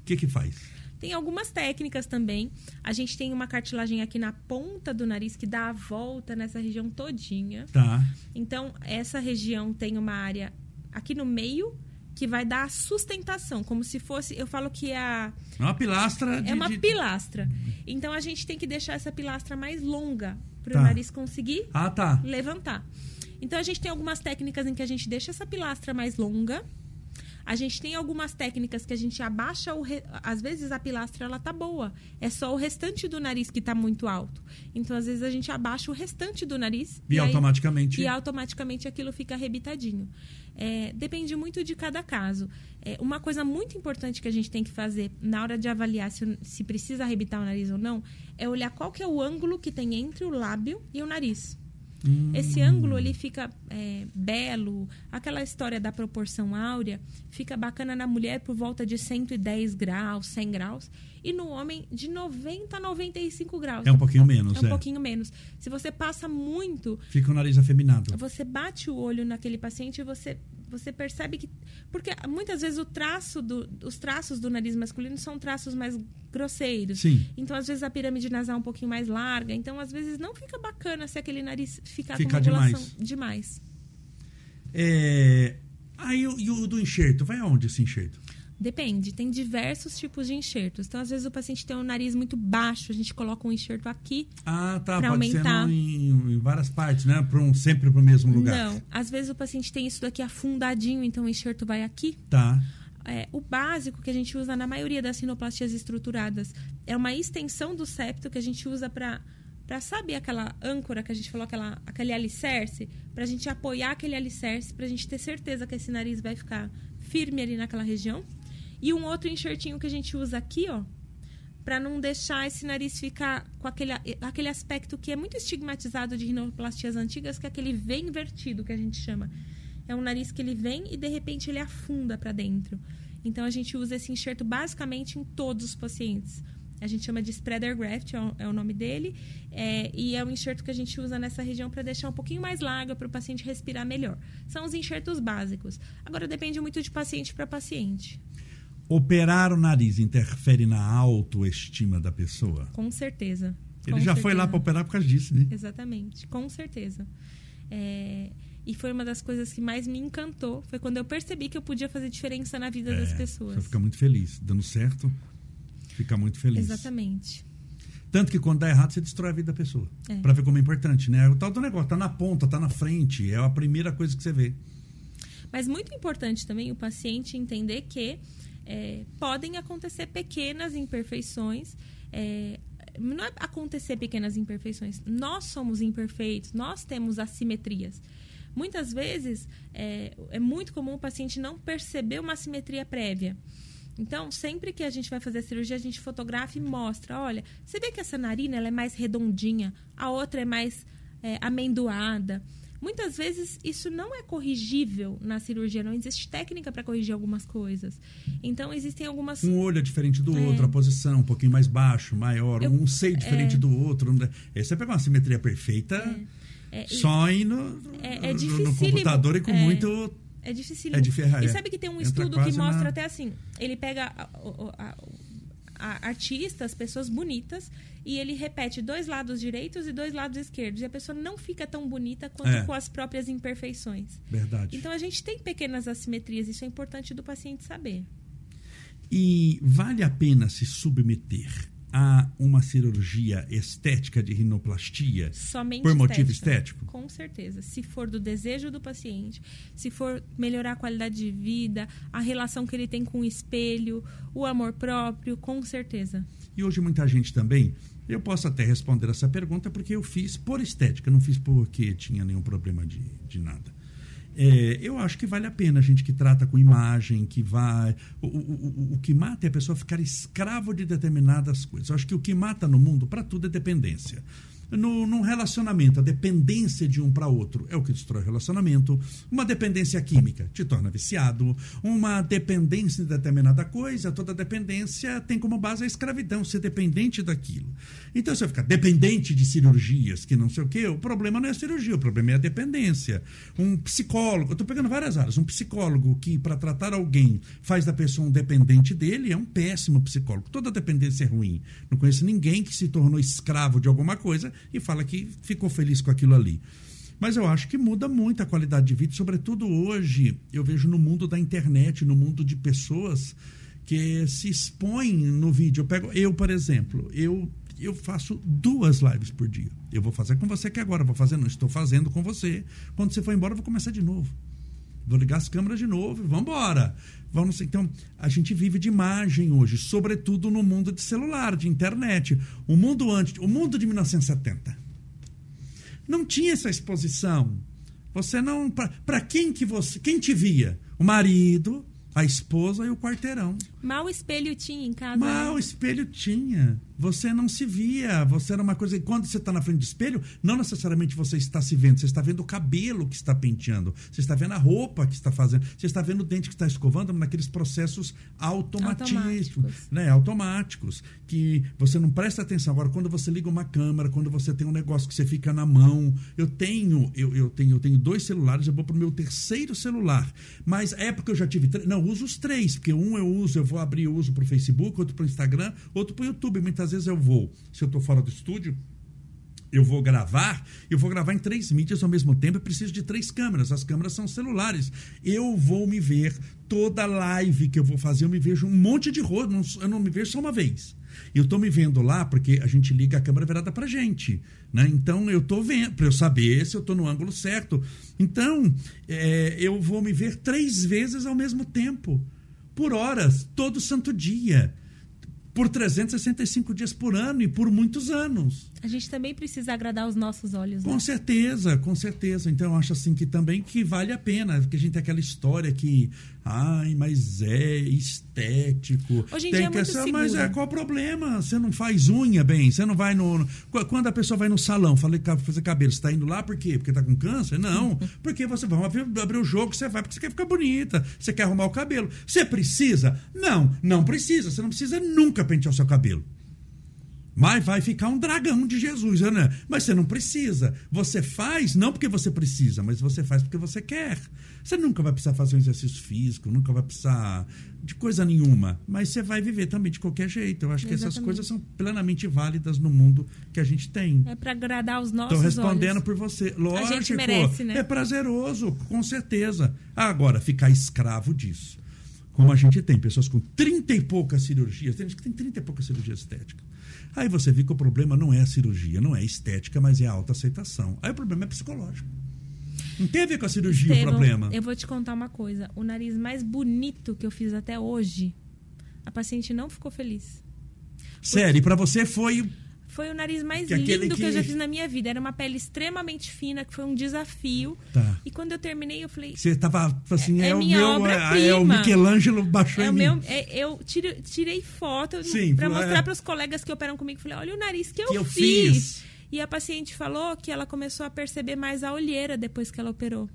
O que que faz? Tem algumas técnicas também. A gente tem uma cartilagem aqui na ponta do nariz que dá a volta nessa região todinha. Tá. Então, essa região tem uma área aqui no meio que vai dar a sustentação, como se fosse, eu falo que é a É uma pilastra de... é uma de- pilastra. Então a gente tem que deixar essa pilastra mais longa para o Tá. nariz conseguir Ah, tá. levantar. Então a gente tem algumas técnicas em que a gente deixa essa pilastra mais longa. A gente tem algumas técnicas que a gente abaixa o re... às vezes a pilastra ela tá boa, é só o restante do nariz que tá muito alto. Então às vezes a gente abaixa o restante do nariz E, aí- automaticamente... e automaticamente aquilo fica arrebitadinho. É, depende muito de cada caso. É, uma coisa muito importante que a gente tem que fazer na hora de avaliar se, se precisa arrebitar o nariz ou não é olhar qual que é o ângulo que tem entre o lábio e o nariz. Hum. Esse ângulo ele fica é, belo, aquela história da proporção áurea fica bacana na mulher por volta de 110 graus, 100 graus, e no homem de 90 a 95 graus. É um pouquinho menos, É um é. pouquinho menos. Se você passa muito, Fica o nariz afeminado. você bate o olho naquele paciente e você, você percebe que. Porque muitas vezes o traço do, os traços do nariz masculino são traços mais grosseiros. Sim. Então, às vezes, a pirâmide nasal é um pouquinho mais larga. Então, às vezes, não fica bacana se aquele nariz ficar Ficar com uma demais. demais. É... Aí o- e o do enxerto? Vai aonde esse enxerto? Depende, tem diversos tipos de enxertos. Então, às vezes, o paciente tem um nariz muito baixo, a gente coloca um enxerto aqui. Ah, tá. Pode aumentar. ser em, em várias partes, né? Pra um, sempre pro mesmo lugar. Não, às vezes o paciente tem isso daqui afundadinho, então o enxerto vai aqui. Tá. É, o básico que a gente usa na maioria das sinoplastias estruturadas é uma extensão do septo que a gente usa para para sabe aquela âncora que a gente falou aquela aquele alicerce para a gente apoiar aquele alicerce para a gente ter certeza que esse nariz vai ficar firme ali naquela região e um outro enxertinho que a gente usa aqui ó para não deixar esse nariz ficar com aquele, aquele aspecto que é muito estigmatizado de rinoplastias antigas que é aquele V invertido que a gente chama é um nariz que ele vem e de repente ele afunda para dentro. Então a gente usa esse enxerto basicamente em todos os pacientes. A gente chama de spreader graft, é o, é o nome dele, é, e é um enxerto que a gente usa nessa região para deixar um pouquinho mais larga para o paciente respirar melhor. São os enxertos básicos. Agora depende muito de paciente para paciente. Operar o nariz interfere na autoestima da pessoa? Com certeza. Ele Com já foi lá certeza. para operar por causa disso, né? Exatamente, com certeza. É, e foi uma das coisas que mais me encantou. Foi quando eu percebi que eu podia fazer diferença na vida das É, pessoas. Você fica muito feliz. Dando certo, fica muito feliz. Exatamente. Tanto que quando dá errado, você destrói a vida da pessoa. É. Pra ver como é importante, né? O tal do negócio tá na ponta, tá na frente. É a primeira coisa que você vê. Mas muito importante também o paciente entender que é, podem acontecer pequenas imperfeições. é, não é acontecer pequenas imperfeições. Nós somos imperfeitos, nós temos assimetrias. Muitas vezes é, é muito comum o paciente não perceber uma assimetria prévia. Então, sempre que a gente vai fazer a cirurgia, a gente fotografa e mostra. Olha, você vê que essa narina ela é mais redondinha, a outra é mais é, amendoada. Muitas vezes isso não é corrigível na cirurgia, não existe técnica para corrigir algumas coisas. Então, existem algumas. Um olho é diferente do É. outro, a posição um pouquinho mais baixo, maior, Eu- um seio diferente é. do outro. Você pega uma simetria perfeita É, e- só no, É- é no- dificílimo. computador e com É. muito. É difícil. É de E é. sabe que tem um Entra estudo que mostra na- até assim: ele pega a- a- a- a- artistas, pessoas bonitas, e ele repete dois lados direitos e dois lados esquerdos. E a pessoa não fica tão bonita quanto É. com as próprias imperfeições. Verdade. Então a gente tem pequenas assimetrias, isso é importante do paciente saber. E vale a pena se submeter a uma cirurgia estética de rinoplastia Somente por motivo estética. estético? Com certeza. Se for do desejo do paciente, se for melhorar a qualidade de vida, a relação que ele tem com o espelho, o amor próprio, com certeza. E hoje muita gente também, eu posso até responder essa pergunta porque eu fiz por estética, não fiz porque tinha nenhum problema de, de nada. É, eu acho que vale a pena a gente que trata com imagem, que vai. O, o, o, que mata é a pessoa ficar escravo de determinadas coisas. Eu acho que o que mata no mundo, para tudo, é dependência. No, num relacionamento, a dependência de um para outro é o que destrói o relacionamento. Uma dependência química te torna viciado. Uma dependência em determinada coisa, toda dependência tem como base a escravidão, ser dependente daquilo. Então, se eu ficar dependente de cirurgias, que não sei o quê, o problema não é a cirurgia, o problema é a dependência. Um psicólogo, eu estou pegando várias áreas, um psicólogo que, para tratar alguém, faz da pessoa um dependente dele, é um péssimo psicólogo. Toda dependência é ruim. Não conheço ninguém que se tornou escravo de alguma coisa e fala que ficou feliz com aquilo ali. Mas eu acho que muda muito a qualidade de vida, sobretudo hoje, eu vejo no mundo da internet, no mundo de pessoas que se expõem no vídeo. Eu pego, eu, por exemplo, eu eu faço duas lives por dia. Eu vou fazer com você que agora, vou fazer, não estou fazendo com você. Quando você for embora, eu vou começar de novo. Vou ligar as câmeras de novo vamos embora. Vamos, então, a gente vive de imagem hoje, sobretudo no mundo de celular, de internet. O mundo antes, o mundo de 1970. Não tinha essa exposição. Você não, para quem que você, quem te via? O marido, a esposa e o quarteirão. Mal espelho tinha em casa. Mal né? espelho tinha. Você não se via. Você era uma coisa. Quando você está na frente do espelho, não necessariamente você está se vendo. Você está vendo o cabelo que está penteando. Você está vendo a roupa que está fazendo. Você está vendo o dente que está escovando naqueles processos Automáticos. né? Automáticos. Que você não presta atenção. Agora, quando você liga uma câmera, quando você tem um negócio que você fica na mão. Eu tenho, eu, eu tenho, eu tenho dois celulares, eu vou pro meu terceiro celular. Mas é porque eu já tive três. Não, eu uso os três, porque um eu uso, eu vou abrir, eu uso pro Facebook, outro pro Instagram, outro pro YouTube. Muitas vezes eu vou, se eu tô fora do estúdio, eu vou gravar, eu vou gravar em três mídias ao mesmo tempo, eu preciso de três câmeras, as câmeras são celulares. Eu vou me ver, toda live que eu vou fazer, eu me vejo um monte de rosto, eu não me vejo só uma vez. Eu tô me vendo lá porque a gente liga a câmera virada pra gente, né? Então eu tô vendo, pra eu saber se eu tô no ângulo certo. Então, é, eu vou me ver três vezes ao mesmo tempo, por horas, todo santo dia. Por 365 dias por ano e por muitos anos. A gente também precisa agradar os nossos olhos. Né? Com certeza, com certeza. Então eu acho assim que também que vale a pena, porque a gente tem aquela história que, ai, mas é estético. Hoje em tem dia é que muito ser- mas é qual o problema? Você não faz unha bem, você não vai no, no- Qu- quando a pessoa vai no salão, falei que fazer cabelo, você tá indo lá por quê? Porque tá com câncer? Não, porque você vai abrir, abrir o jogo, você vai porque você quer ficar bonita, você quer arrumar o cabelo. Você precisa? Não, não precisa. Você não precisa nunca pentear o seu cabelo. Mas vai ficar um dragão de Jesus, né? Mas você não precisa. Você faz não porque você precisa, mas você faz porque você quer. Você nunca vai precisar fazer um exercício físico, nunca vai precisar de coisa nenhuma. Mas você vai viver também de qualquer jeito. Eu acho que essas Exatamente. coisas são plenamente válidas no mundo que a gente tem. É para agradar os nossos Estou respondendo olhos. por você. Lógico. gente merece, né? É prazeroso, com certeza. Agora, ficar escravo disso. Como a gente tem pessoas com 30 e poucas cirurgias, tem gente que tem 30 e poucas cirurgias estéticas. Aí você vê que o problema não é a cirurgia, não é a estética, mas é a autoaceitação. Aí o problema é psicológico. Não tem a ver com a cirurgia o Estevão, problema. Eu vou te contar uma coisa. O nariz mais bonito que eu fiz até hoje, a paciente não ficou feliz. Sério, e pra você foi. Foi o nariz mais Que lindo que... eu que- já fiz na minha vida. Era uma pele extremamente fina, que foi um desafio. Tá. E quando eu terminei, eu falei. Você tava assim, É- é, é o minha meu. É, é o. Michelangelo baixou É em o mim. meu, é- eu tire- tirei foto para é. mostrar para os colegas que operam comigo. Falei, olha o nariz que eu, Que eu fiz. fiz. E a paciente falou que ela começou a perceber mais a olheira depois que ela operou.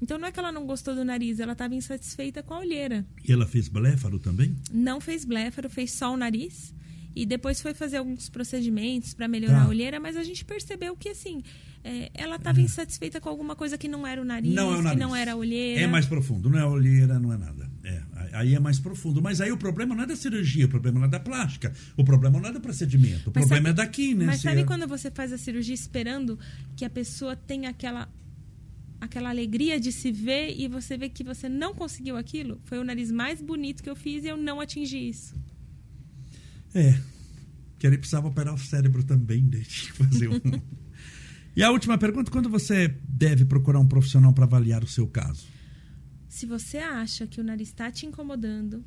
Então não é que ela não gostou do nariz, ela estava insatisfeita com a olheira. E ela fez bléfaro também? Não fez bléfaro, fez só o nariz. E depois foi fazer alguns procedimentos para melhorar Tá. a olheira, mas a gente percebeu que assim, é, ela estava insatisfeita com alguma coisa que não era o nariz, Não é o que nariz. não era a olheira. É mais profundo, não é olheira, não é nada. É, aí é mais profundo. Mas aí o problema não é da cirurgia, o problema não é da plástica, o problema não é do procedimento, o Mas problema sabe- é daqui, né? Mas sabe é- quando você faz a cirurgia esperando que a pessoa tenha aquela aquela alegria de se ver e você vê que você não conseguiu aquilo? Foi o nariz mais bonito que eu fiz e eu não atingi isso. É. Que ele precisava operar o cérebro também, né? Tinha que fazer um. e a última pergunta: quando você deve procurar um profissional para avaliar o seu caso? Se você acha que o nariz está te incomodando,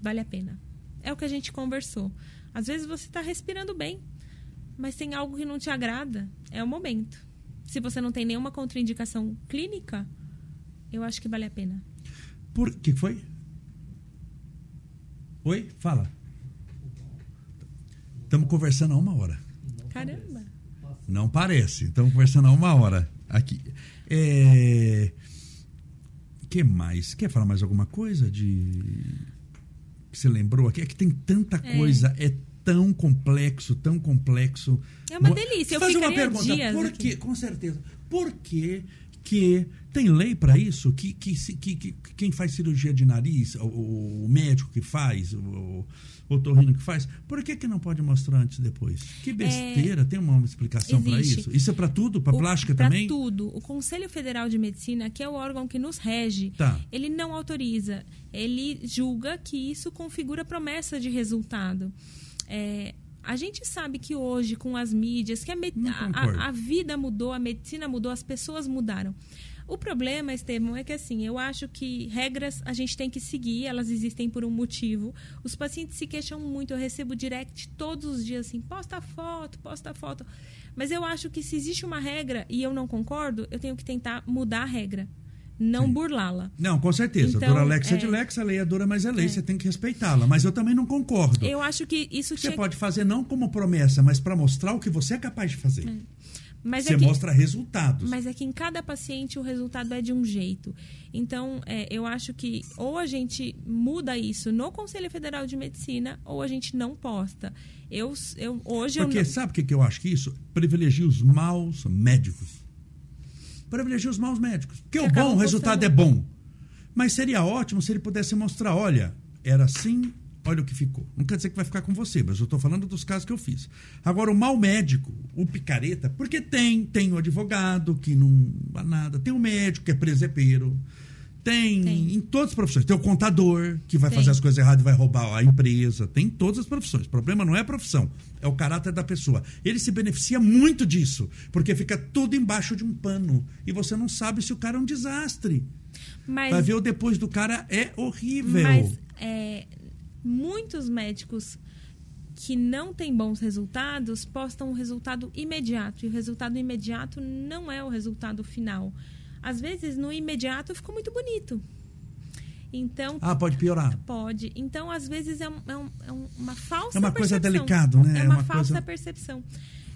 vale a pena. É o que a gente conversou. Às vezes você está respirando bem, mas tem algo que não te agrada. É o momento. Se você não tem nenhuma contraindicação clínica, eu acho que vale a pena. Por que que foi? Oi? Fala. Estamos conversando há uma hora. Caramba! Não parece. Estamos conversando há uma hora aqui. É... que mais? Quer falar mais alguma coisa de que você lembrou aqui? É que tem tanta É. coisa, é tão complexo, tão complexo. É uma delícia, eu Fazer uma pergunta, por quê? Com certeza. Por que que tem lei para isso? Que, que, que, que quem faz cirurgia de nariz, o, o médico que faz, o, o otorrino que faz, por que que não pode mostrar antes e depois? Que besteira, tem uma explicação para É. Isso? Isso é para tudo? Para plástica pra também? tudo. O Conselho Federal de Medicina, que é o órgão que nos rege, Tá. ele não autoriza. Ele julga que isso configura promessa de resultado. É, a gente sabe que hoje, com as mídias, que a, a- a vida mudou, a medicina mudou, as pessoas mudaram. O problema, Estevam, é que assim, eu acho que regras a gente tem que seguir, elas existem por um motivo. Os pacientes se queixam muito, eu recebo direct todos os dias assim, posta foto, posta foto. Mas eu acho que se existe uma regra e eu não concordo, eu tenho que tentar mudar a regra. não burlá-la. Não, com certeza. Então, dura lex é de é. lex, a lei é dura, mas é lei, É. você tem que respeitá-la. Mas eu também não concordo. Eu acho que isso Você tinha pode fazer não como promessa, mas para mostrar o que você é capaz de fazer. Mas você é que, mostra resultados. Mas é que em cada paciente o resultado é de um jeito. Então, é, eu acho que ou a gente muda isso no Conselho Federal de Medicina ou a gente não posta. Eu, eu hoje Porque eu não, sabe o que, que eu acho que isso? Privilegia os maus médicos. Privilegia os maus médicos. Porque Que o bom, o resultado postando. é bom. Mas seria ótimo se ele pudesse mostrar, olha, era assim, olha o que ficou. Não quer dizer que vai ficar com você, mas eu estou falando dos casos que eu fiz. Agora, o mau médico, o picareta, porque tem, tem o advogado que não dá nada, tem o médico que é presepeiro, tem, Tem. em todas as profissões, tem o contador que vai Tem. fazer as coisas erradas e vai roubar a empresa, tem em todas as profissões. O problema não é a profissão, é o caráter da pessoa. Ele se beneficia muito disso, porque fica tudo embaixo de um pano e você não sabe se o cara é um desastre. mas, Vai ver o depois do cara é horrível. mas é, muitos médicos que não têm bons resultados postam um resultado imediato. E o resultado imediato não é o resultado final. Às vezes, no imediato ficou muito bonito. Então, Ah, pode piorar. Pode. Então, às vezes, é, um- é um- é um- uma falsa É uma coisa percepção. delicado, né? É É uma, uma falsa coisa- percepção.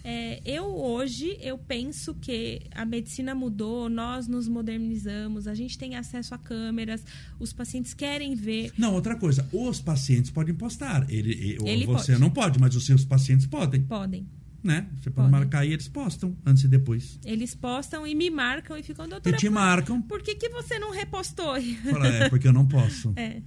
É, eu, hoje, eu penso que a medicina mudou, nós nos modernizamos, a gente tem acesso a câmeras, os pacientes querem ver. Não, outra coisa, os pacientes podem postar. Ele, ele- você pode. não pode, mas os seus pacientes podem, Podem. né? Você pode Podem. marcar e eles postam antes e depois. Eles postam e me marcam e ficam, E doutora, te por, marcam. por que, que você não repostou? Fala, é porque eu não posso. É,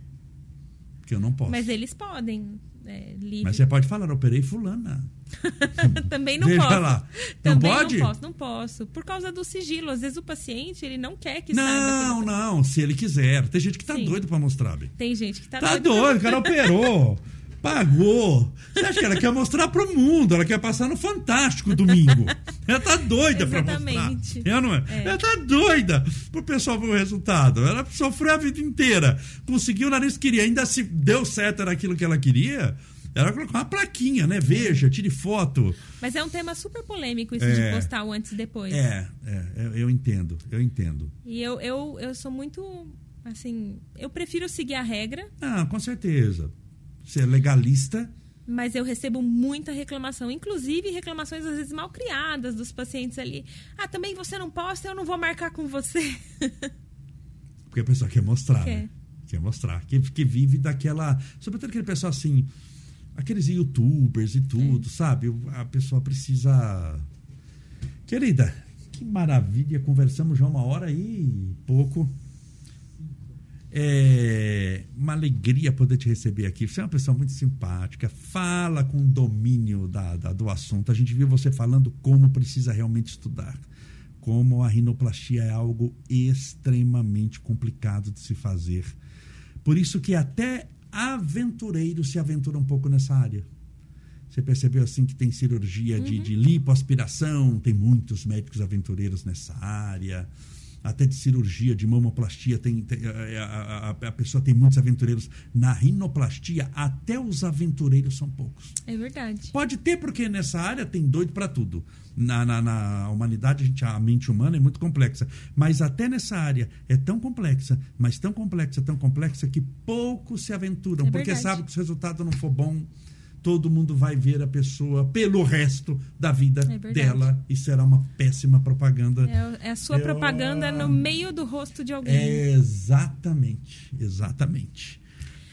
Porque eu não posso. mas eles podem. É. Mas você pode falar, operei fulana. Também não Veja posso. lá. Não Também pode? não posso, não posso. Por causa do sigilo. Às vezes o paciente, ele não quer que saiba. que Não, ele- não, se ele quiser. Tem gente que tá Sim. doido pra mostrar, Bê. Tem gente que tá, Tá doido. pra- doido, o cara operou. Pagou. Você acha que ela quer mostrar pro mundo? Ela quer passar no Fantástico domingo. Ela tá doida pra Exatamente. mostrar. Ela não é? É. Ela tá doida pro pessoal ver o resultado. Ela sofreu a vida inteira. Conseguiu o nariz que queria. Ainda se deu certo era aquilo que ela queria. Ela colocou uma plaquinha, né? Veja, tire foto. Mas é um tema super polêmico isso É. de postar o antes e depois. É, é, eu- eu entendo, eu entendo. E eu, eu, eu sou muito. Assim, eu prefiro seguir a regra, Ah, com certeza. Ser legalista. mas eu recebo muita reclamação. Inclusive, reclamações às vezes mal criadas dos pacientes ali. Ah, também você não posta, eu não vou marcar com você. Porque a pessoa quer mostrar, Quer. né? Quer mostrar. Que, que vive daquela. Sobretudo aquele pessoal assim. Aqueles youtubers e tudo, sabe? A pessoa precisa. Querida, que maravilha. Conversamos já uma hora e pouco. É uma alegria poder te receber aqui. Você é uma pessoa muito simpática, fala com domínio da, da- do assunto. A gente viu você falando como precisa realmente estudar. Como a rinoplastia é algo extremamente complicado de se fazer. Por isso que até aventureiros se aventuram um pouco nessa área. Você percebeu assim que tem cirurgia de, de lipoaspiração, tem muitos médicos aventureiros nessa área. Até de cirurgia, de mamoplastia, tem, tem- a, a- a- a pessoa tem muitos aventureiros. Na rinoplastia, até os aventureiros são poucos. É verdade. Pode ter, porque nessa área tem doido para tudo. Na, na, na humanidade, a, gente, a mente humana é muito complexa. Mas até nessa área é tão complexa, mas tão complexa, tão complexa, que poucos se aventuram. É porque verdade. sabe que se o resultado não for bom, todo mundo vai ver a pessoa pelo resto da vida É dela e será uma péssima propaganda. É, é a sua Eu- propaganda no meio do rosto de alguém. É, exatamente, exatamente.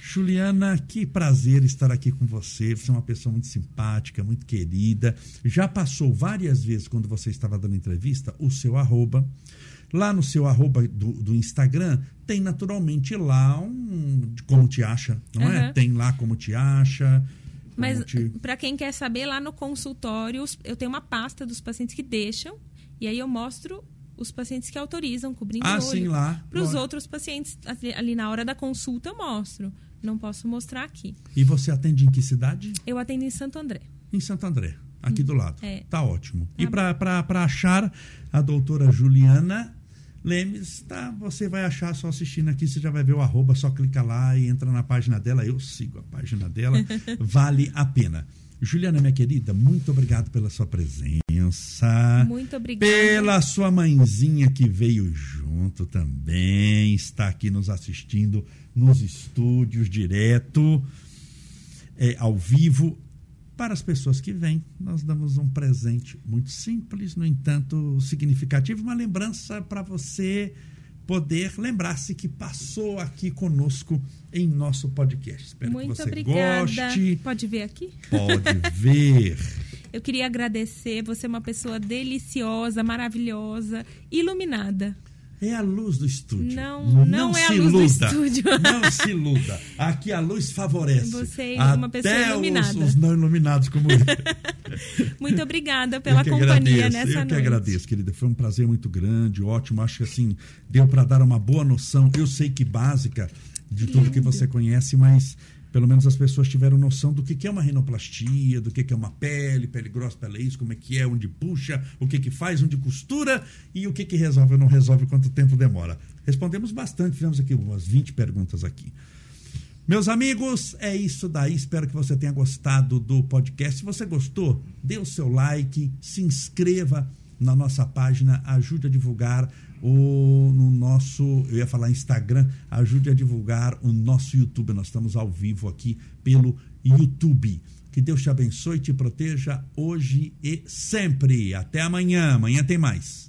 Juliana, que prazer estar aqui com você. Você é uma pessoa muito simpática, muito querida. Já passou várias vezes, quando você estava dando entrevista, o seu arroba. Lá no seu arroba do, do Instagram, tem naturalmente lá um. Como te acha, não é? Aham. Tem lá como te acha. Mas para quem quer saber, lá no consultório, eu tenho uma pasta dos pacientes que deixam, e aí eu mostro os pacientes que autorizam, cobrindo Ah, o olho. sim, lá. Para os outros pacientes, ali, na hora da consulta, eu mostro. Não posso mostrar aqui. E você atende em que cidade? Eu atendo em Santo André. Em Santo André, aqui do lado. é. Tá ótimo. E Tá para achar a doutora Juliana Lemes, tá, você vai achar só assistindo aqui, você já vai ver o arroba, só clica lá e entra na página dela. Eu sigo a página dela, vale a pena. Juliana, minha querida, muito obrigado pela sua presença. Muito obrigada. Pela sua mãezinha que veio junto. também, está aqui nos assistindo nos estúdios direto, é, ao vivo. Para as pessoas que vêm, nós damos um presente muito simples, no entanto significativo, uma lembrança para você poder lembrar-se que passou aqui conosco em nosso podcast. Espero Muito que você obrigada. goste. Pode ver aqui? Pode ver. Eu queria agradecer. Você é uma pessoa deliciosa, maravilhosa, iluminada. É a luz do estúdio. Não, não é a luz do estúdio. Não se iluda. Aqui a luz favorece. Você é uma pessoa iluminada. Os, os não iluminados como eu. Muito obrigada pela eu companhia agradeço, nessa eu noite. que agradeço, querida. Foi um prazer muito grande, ótimo. Acho que assim, deu para dar uma boa noção. Eu sei que básica de tudo que você conhece, mas pelo menos as pessoas tiveram noção do que que é uma rinoplastia, do que que é uma pele, pele grossa, pele isso, como é que é, onde puxa, o que que faz, onde costura e o que que resolve ou não resolve, quanto tempo demora. Respondemos bastante, fizemos aqui umas 20 perguntas aqui. Meus amigos, é isso daí. Espero que você tenha gostado do podcast. Se você gostou, dê o seu like, se inscreva na nossa página, ajude a divulgar o no nosso, eu ia falar Instagram, ajude a divulgar o nosso YouTube. Nós estamos ao vivo aqui pelo YouTube. Que Deus te abençoe e te proteja hoje e sempre. Até amanhã. Amanhã tem mais.